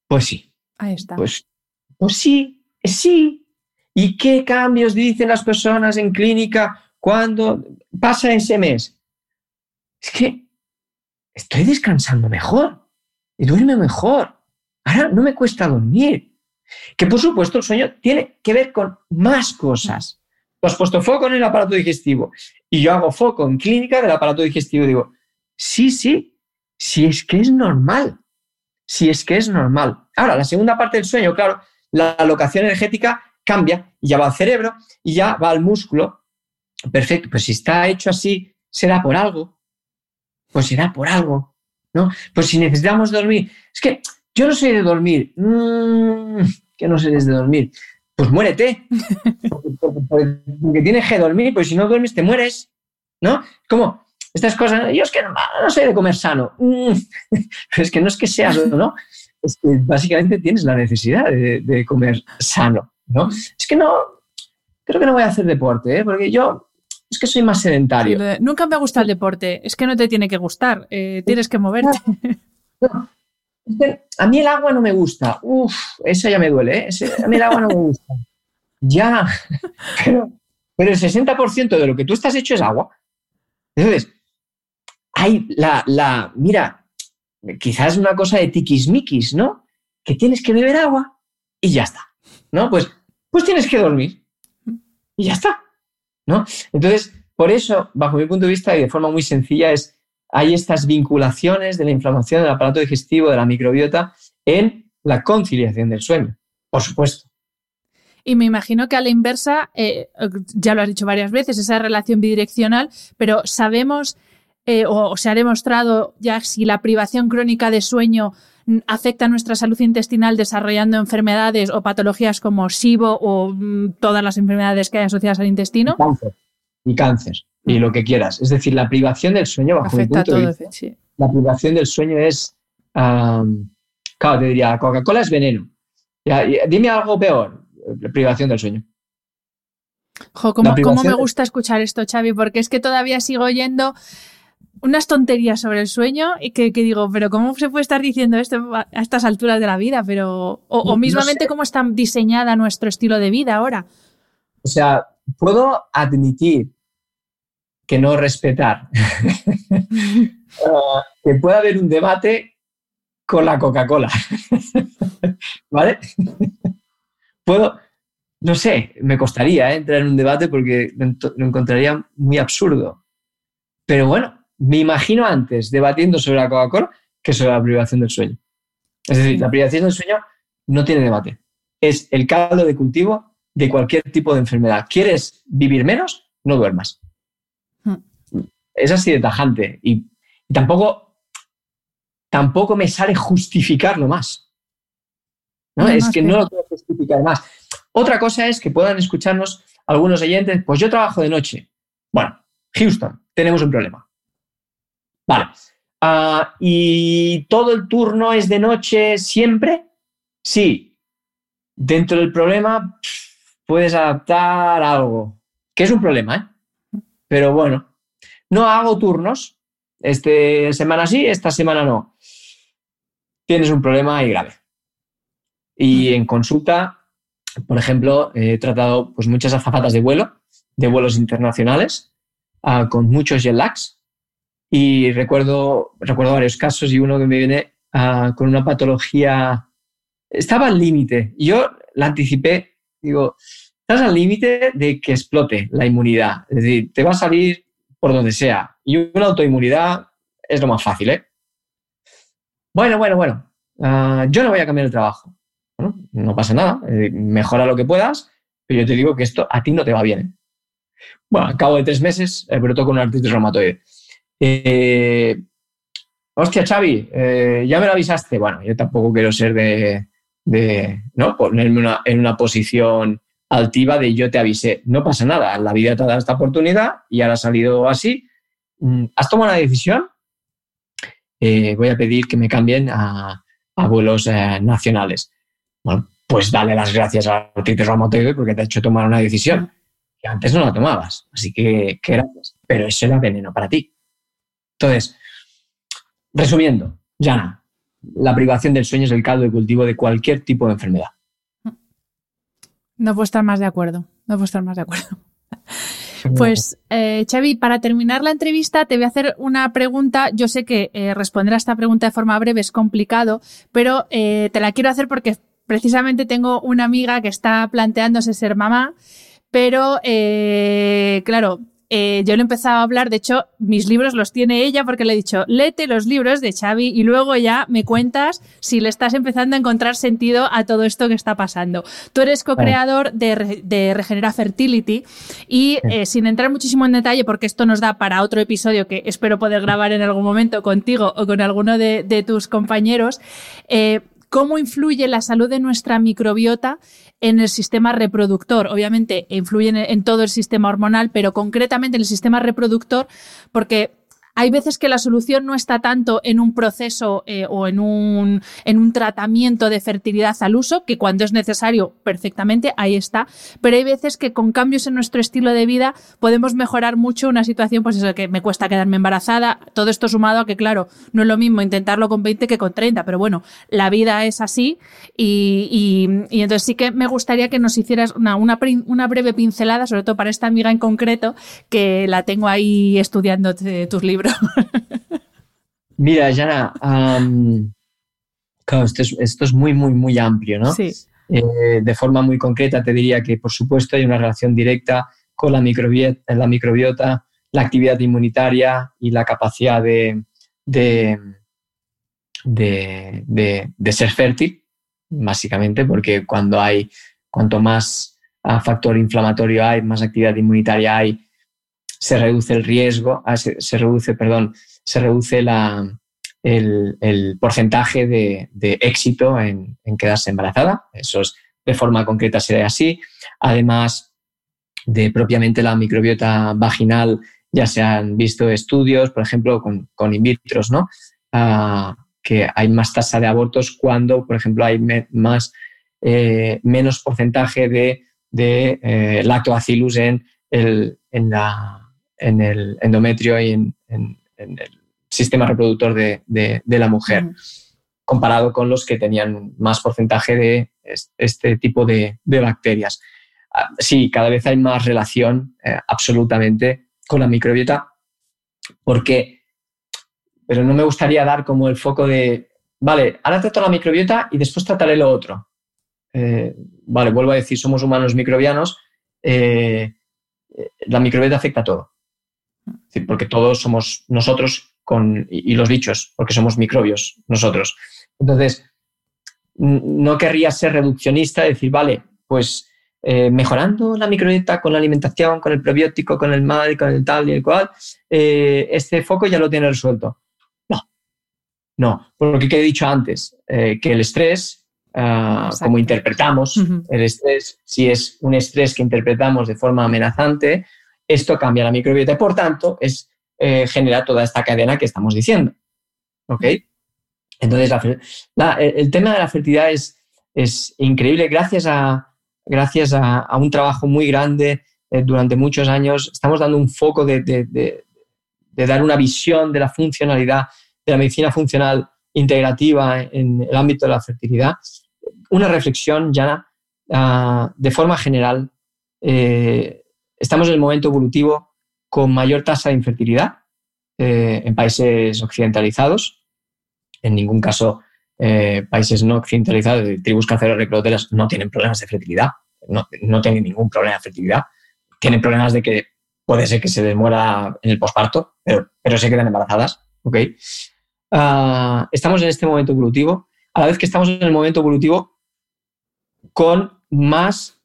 Pues sí. Ahí está. Pues, pues sí, sí. ¿Y qué cambios dicen las personas en clínica cuando pasa ese mes? Es que estoy descansando mejor y duerme mejor. Ahora no me cuesta dormir. Que por supuesto el sueño tiene que ver con más cosas. Tú puesto foco en el aparato digestivo y yo hago foco en clínica del aparato digestivo digo, sí, sí, si es que es normal, si es que es normal. Ahora, la segunda parte del sueño, claro, la alocación energética cambia y ya va al cerebro y ya va al músculo. Perfecto, pues si está hecho así, será por algo. Pues será por algo, ¿no? Pues si necesitamos dormir, es que yo no soy de dormir, mm, que no sé de dormir pues muérete. Porque, tienes que dormir, pues si no duermes te mueres, ¿no? Como estas cosas, yo es que no, no soy de comer sano. Mm. Pero es que no es que seas, ¿no? Es que básicamente tienes la necesidad de, comer sano, ¿no? Es que no, creo que no voy a hacer deporte, ¿eh? porque yo es que soy más sedentario. nunca me gusta el deporte, es que no te tiene que gustar, eh, tienes que moverte. a mí el agua no me gusta. Uf, eso ya me duele, ¿eh? a mí el agua no me gusta. Ya, pero, pero el 60% de lo que tú estás hecho es agua. Entonces, hay la, la, mira, quizás una cosa de tiquismiquis, ¿no? Que tienes que beber agua y ya está, ¿no? Pues, pues tienes que dormir y ya está, ¿no? Entonces, por eso, bajo mi punto de vista y de forma muy sencilla, es hay estas vinculaciones de la inflamación del aparato digestivo, de la microbiota, en la conciliación del sueño, por supuesto. Y me imagino que a la inversa, eh, ya lo has dicho varias veces, esa relación bidireccional, pero sabemos eh, o, se ha demostrado ya si la privación crónica de sueño afecta nuestra salud intestinal desarrollando enfermedades o patologías como SIBO o mm, todas las enfermedades que hay asociadas al intestino. Y cáncer. Y cáncer y lo que quieras. Es decir, la privación del sueño, bajo mi punto de vista, la privación del sueño es, claro, te diría, Coca-Cola es veneno. dime algo peor, la privación del sueño. Jo, ¿cómo, me gusta escuchar esto, Xavi? Porque es que todavía sigo oyendo unas tonterías sobre el sueño y que, digo, pero ¿cómo se puede estar diciendo esto a estas alturas de la vida? Pero, o, mismamente cómo está diseñada nuestro estilo de vida ahora. O sea, puedo admitir que no respetar. Ah, que pueda haber un debate con la Coca-Cola. ¿Vale? Puedo, no sé, me costaría ¿eh? entrar en un debate porque lo encontraría muy absurdo. Pero bueno, me imagino antes debatiendo sobre la Coca-Cola que sobre la privación del sueño. Es decir, la privación del sueño no tiene debate. Es el caldo de cultivo de cualquier tipo de enfermedad. ¿Quieres vivir menos? No duermas es así de tajante. Y, tampoco, tampoco me sale justificarlo más. ¿no? es que, no lo puedo justificar más. Otra cosa es que puedan escucharnos algunos oyentes, pues yo trabajo de noche. Bueno, Houston, tenemos un problema. Vale. Ah, ¿Y todo el turno es de noche siempre? Sí. Dentro del problema puedes adaptar algo, que es un problema, ¿eh? Pero bueno, no hago turnos, esta semana sí, esta semana no. Tienes un problema ahí grave. Y en consulta, por ejemplo, he tratado pues, muchas azafatas de vuelo, de vuelos internacionales, ah, con muchos jet lags. Y recuerdo, recuerdo varios casos y uno que me viene ah, con una patología, estaba al límite. Yo la anticipé, digo, estás al límite de que explote la inmunidad. Es decir, te va a salir por donde sea. Y una autoinmunidad es lo más fácil, ¿eh? Bueno, bueno, bueno. Ah, yo no voy a cambiar el trabajo. no pasa nada. mejora lo que puedas, pero yo te digo que esto a ti no te va bien. ¿eh? Bueno, al cabo de tres meses eh, brotó con una artritis reumatoide. Eh, hostia, Xavi, eh, ya me lo avisaste. Bueno, yo tampoco quiero ser de, de ¿no? ponerme en una posición altiva de yo te avisé. No pasa nada, la vida te ha dado esta oportunidad y ahora ha salido así. Mm, ¿Has tomado una decisión? voy a pedir que me cambien a, vuelos nacionales. Bueno, pues dale las gracias a artritis reumatoide porque te ha hecho tomar una decisión que antes no la tomabas. Así que, que gracias. Pero eso era veneno para ti. Entonces, resumiendo, Jana, la privación del sueño es el caldo de cultivo de cualquier tipo de enfermedad. No puedo estar más de acuerdo. No puedo estar más de acuerdo. Pues, eh, Xavi, para terminar la entrevista, te voy a hacer una pregunta. Yo sé que eh, responder a esta pregunta de forma breve es complicado, pero eh, te la quiero hacer porque precisamente tengo una amiga que está planteándose ser mamá pero, eh, claro, eh, yo le he empezado a hablar, de hecho, mis libros los tiene ella porque le he dicho, léete los libros de Xavi y luego ya me cuentas si le estás empezando a encontrar sentido a todo esto que está pasando. Tú eres co-creador de, Regenera Fertility y eh, sin entrar muchísimo en detalle, porque esto nos da para otro episodio que espero poder grabar en algún momento contigo o con alguno de, tus compañeros, ¿cómo influye la salud de nuestra microbiota en el sistema reproductor. Obviamente influyen en todo el sistema hormonal, pero concretamente en el sistema reproductor, porque hay veces que la solución no está tanto en un proceso eh, o en un, en un tratamiento de fertilidad al uso, que cuando es necesario, perfectamente, ahí está. Pero hay veces que con cambios en nuestro estilo de vida podemos mejorar mucho una situación, pues eso, que me cuesta quedarme embarazada. Todo esto sumado a que, claro, no es lo mismo intentarlo con 20 que con 30, pero bueno, la vida es así. Y, y, entonces sí que me gustaría que nos hicieras una, una, una breve pincelada, sobre todo para esta amiga en concreto, que la tengo ahí estudiando tus libros. Mira, Jana, esto es, muy, muy, muy amplio, ¿no? Sí. Eh, de forma muy concreta te diría que, por supuesto, hay una relación directa con la microbiota, la, microbiota, la actividad inmunitaria y la capacidad de, de, de, ser fértil, básicamente, porque cuando hay, cuanto más ah, factor inflamatorio hay, más actividad inmunitaria hay, se reduce el riesgo, ah, se, reduce, perdón, se reduce la, el, porcentaje de, éxito en, quedarse embarazada. Eso es, de forma concreta será así. Además de propiamente la microbiota vaginal, ya se han visto estudios, por ejemplo, con, con in vitros, ¿no? Ah, que hay más tasa de abortos cuando, por ejemplo, hay más, eh, menos porcentaje de, de eh, lactobacillus en, el, en la en el endometrio y en, el sistema reproductor de, la mujer, comparado con los que tenían más porcentaje de este tipo de, bacterias. Ah, sí, cada vez hay más relación eh, absolutamente con la microbiota, porque, pero no me gustaría dar como el foco de, vale, ahora trato la microbiota y después trataré lo otro. Eh, vale, vuelvo a decir, somos humanos microbianos, eh, la microbiota afecta a todo porque todos somos nosotros con, y, los bichos, porque somos microbios nosotros. Entonces, no querría ser reduccionista y decir, vale, pues eh, mejorando la microbiota con la alimentación, con el probiótico, con el MAD, con el tal y el cual, eh, este foco ya lo tiene resuelto. No, no, porque he dicho antes, eh, que el estrés, ah, como interpretamos el estrés, si es un estrés que interpretamos de forma amenazante, esto cambia la microbiota y por tanto es, eh, genera toda esta cadena que estamos diciendo. ¿Ok? Entonces, el tema de la fertilidad es, es increíble gracias a, gracias a, un trabajo muy grande eh, durante muchos años. Estamos dando un foco de, de, dar una visión de la funcionalidad de la medicina funcional integrativa en el ámbito de la fertilidad. Una reflexión, ya ah, de forma general, eh, Estamos en el momento evolutivo con mayor tasa de infertilidad eh, en países occidentalizados. En ningún caso, eh, países no occidentalizados de tribus reproductoras no tienen problemas de fertilidad, no, tienen ningún problema de fertilidad. Tienen problemas de que puede ser que se les muera en el posparto, pero, pero se quedan embarazadas. ¿okay? Ah, estamos en este momento evolutivo, a la vez que estamos en el momento evolutivo con más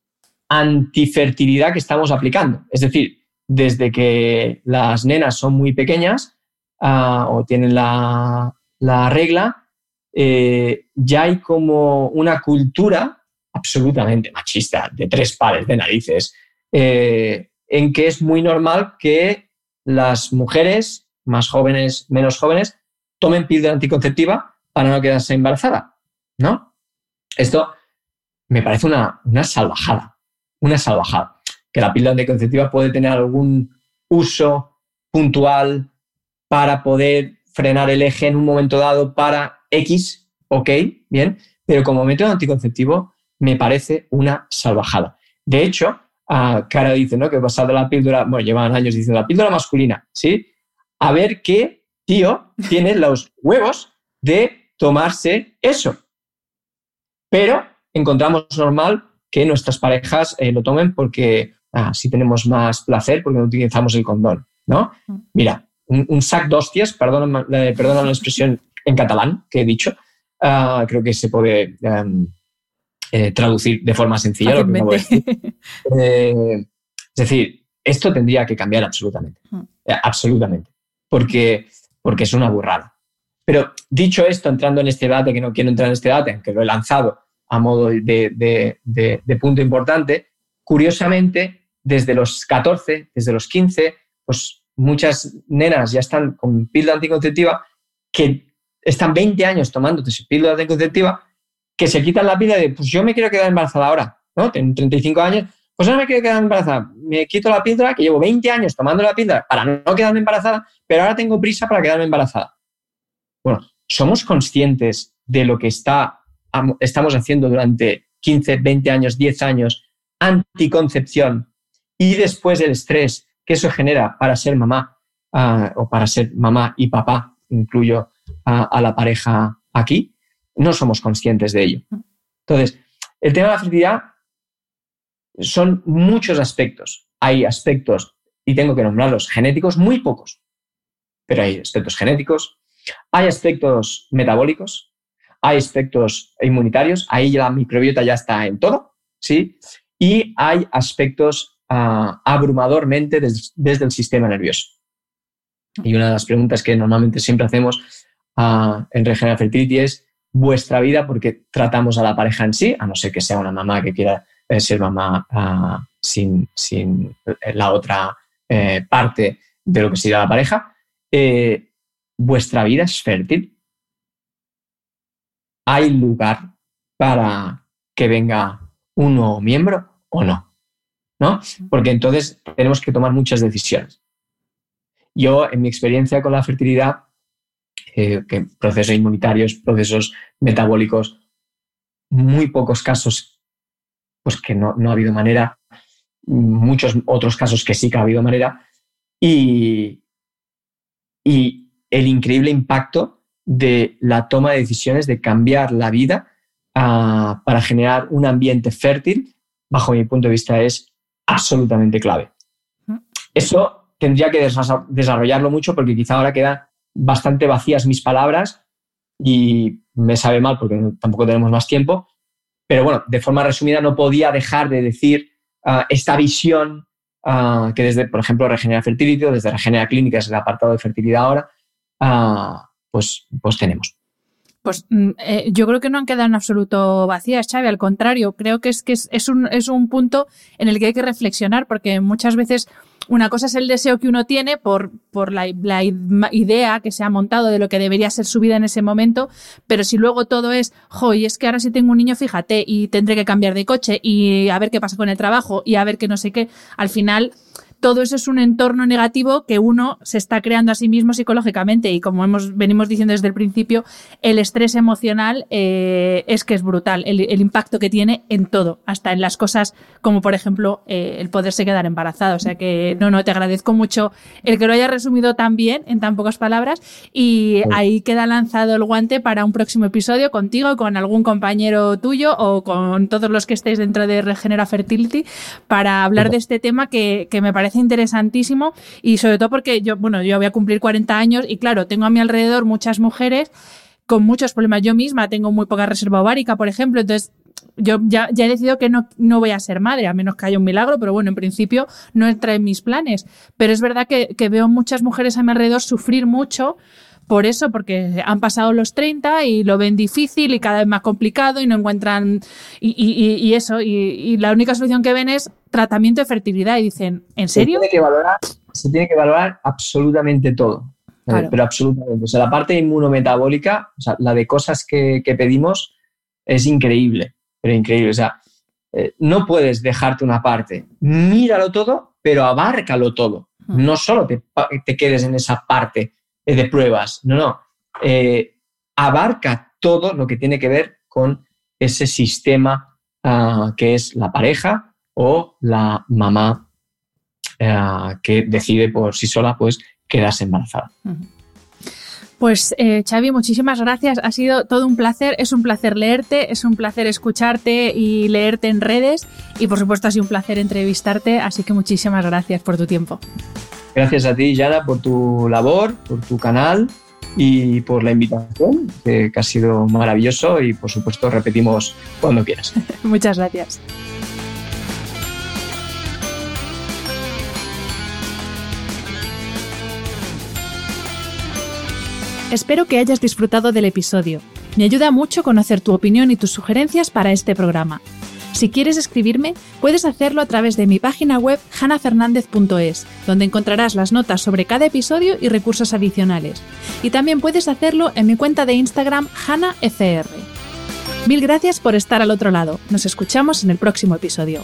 antifertilidad que estamos aplicando. Es decir, desde que las nenas son muy pequeñas ah, o tienen la, regla, eh, ya hay como una cultura absolutamente machista, de tres pares de narices, eh, en que es muy normal que las mujeres más jóvenes, menos jóvenes, tomen píldora anticonceptiva para no quedarse embarazada, ¿no? Esto me parece una, una salvajada, una salvajada. Que la píldora anticonceptiva puede tener algún uso puntual para poder frenar el eje en un momento dado para X, ok, bien, pero como método anticonceptivo me parece una salvajada. De hecho, a Cara dice, ¿no? Que basado la píldora, bueno, llevan años diciendo la píldora masculina, ¿sí? A ver qué tío tiene los huevos de tomarse eso. Pero encontramos normal que nuestras parejas eh, lo tomen porque así tenemos más placer porque no utilizamos el condón, ¿no? Mm. Mira, un, sac de hostias, perdona, la expresión en catalán que he dicho, ah, creo que se puede em, eh, traducir de forma sencilla lo que eh, es decir, esto tendría que cambiar absolutamente, mm. absolutamente, porque, porque es una burrada. Pero dicho esto, entrando en este debate, que no quiero entrar en este debate, aunque lo he lanzado a modo de, punto importante, curiosamente, desde los 14, desde los 15, pues muchas nenas ya están con píldora anticonceptiva que están 20 años tomando píldora anticonceptiva que se quitan la píldora de, pues yo me quiero quedar embarazada ahora, ¿no? Tengo 35 años, pues ahora me quiero quedar embarazada. Me quito la píldora, que llevo 20 años tomando la píldora para no quedarme embarazada, pero ahora tengo prisa para quedarme embarazada. Bueno, somos conscientes de lo que está, estamos haciendo durante 15, 20 años, 10 años, anticoncepción y después el estrés que eso genera para ser mamá ah, o para ser mamá y papá, incluyo a la pareja aquí no somos conscientes de ello. Entonces, el tema de la fertilidad son muchos aspectos. Hay aspectos, y tengo que nombrarlos, genéticos, muy pocos, pero hay aspectos genéticos, hay aspectos metabólicos, hay aspectos inmunitarios, ahí la microbiota ya está en todo, ¿sí? Y hay aspectos ah, abrumadormente desde el sistema nervioso. Y una de las preguntas que normalmente siempre hacemos uh, en Regenera Fertility es vuestra vida porque tratamos a la pareja en sí, a no ser que sea una mamá que quiera eh, ser mamá ah, sin, eh, la otra eh, parte de lo que sería la pareja. ¿Vuestra vida es fértil? ¿Hay lugar para que venga un nuevo miembro o no? ¿No? Porque entonces tenemos que tomar muchas decisiones. Yo, en mi experiencia con la fertilidad, eh, que procesos inmunitarios, procesos metabólicos, muy pocos casos, pues que no, ha habido manera, muchos otros casos que sí que ha habido manera, y, y el increíble impacto de la toma de decisiones de cambiar la vida ah, para generar un ambiente fértil, bajo mi punto de vista, es absolutamente clave. Eso tendría que desarrollarlo mucho porque quizá ahora queda bastante vacías mis palabras y me sabe mal porque tampoco tenemos más tiempo, pero bueno, de forma resumida no podía dejar de decir ah, esta visión ah, que desde, por ejemplo, Regenera Fertility, desde Regenera Clínica, es el apartado de fertilidad ahora, ah, pues, pues tenemos. Pues mm, eh, yo creo que no han quedado en absoluto vacías, Xavi. Al contrario, creo que es que es, un, es un punto en el que hay que reflexionar, porque muchas veces una cosa es el deseo que uno tiene por, por la, la, idea que se ha montado de lo que debería ser su vida en ese momento, pero si luego todo es, jo, y es que ahora si tengo un niño, fíjate, y tendré que cambiar de coche y a ver qué pasa con el trabajo y a ver qué no sé qué, al final todo eso es un entorno negativo que uno se está creando a sí mismo psicológicamente y como hemos, venimos diciendo desde el principio, el estrés emocional eh, es que es brutal, el, impacto que tiene en todo, hasta en las cosas como por ejemplo eh, el poderse quedar embarazado. O sea que no, no, te agradezco mucho el que lo hayas resumido tan bien en tan pocas palabras y ahí queda lanzado el guante para un próximo episodio contigo, con algún compañero tuyo o con todos los que estéis dentro de Regenera Fertility para hablar de este tema que, que me parece interesantísimo y sobre todo porque yo, bueno, yo voy a cumplir 40 años y claro, tengo a mi alrededor muchas mujeres con muchos problemas. Yo misma tengo muy poca reserva ovárica, por ejemplo, entonces yo ya, he decidido que no, no, voy a ser madre, a menos que haya un milagro, pero bueno, en principio no entra en mis planes. Pero es verdad que, que veo muchas mujeres a mi alrededor sufrir mucho por eso, porque han pasado los 30 y lo ven difícil y cada vez más complicado y no encuentran. Y, eso, y, la única solución que ven es tratamiento de fertilidad. Y dicen, ¿en serio? Se tiene que valorar, se tiene que valorar absolutamente todo. Pero absolutamente. O sea, la parte inmunometabólica, o sea, la de cosas que, que pedimos, es increíble. Pero increíble. O sea, eh, no puedes dejarte una parte. Míralo todo, pero abárcalo todo. No solo te, te quedes en esa parte eh, de pruebas. No, no. Eh, abarca todo lo que tiene que ver con ese sistema ah, que es la pareja o la mamá ah, que decide por sí sola pues quedarse embarazada. Pues eh, Xavi, muchísimas gracias. Ha sido todo un placer. Es un placer leerte, es un placer escucharte y leerte en redes y por supuesto ha sido un placer entrevistarte. Así que muchísimas gracias por tu tiempo. Gracias a ti, Yara, por tu labor, por tu canal y por la invitación, que, ha sido maravilloso y por supuesto repetimos cuando quieras. Muchas gracias. Espero que hayas disfrutado del episodio. Me ayuda mucho conocer tu opinión y tus sugerencias para este programa. Si quieres escribirme, puedes hacerlo a través de mi página web hanafernandez.es, donde encontrarás las notas sobre cada episodio y recursos adicionales. Y también puedes hacerlo en mi cuenta de Instagram hanafr. Mil gracias por estar al otro lado. Nos escuchamos en el próximo episodio.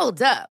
Hold up.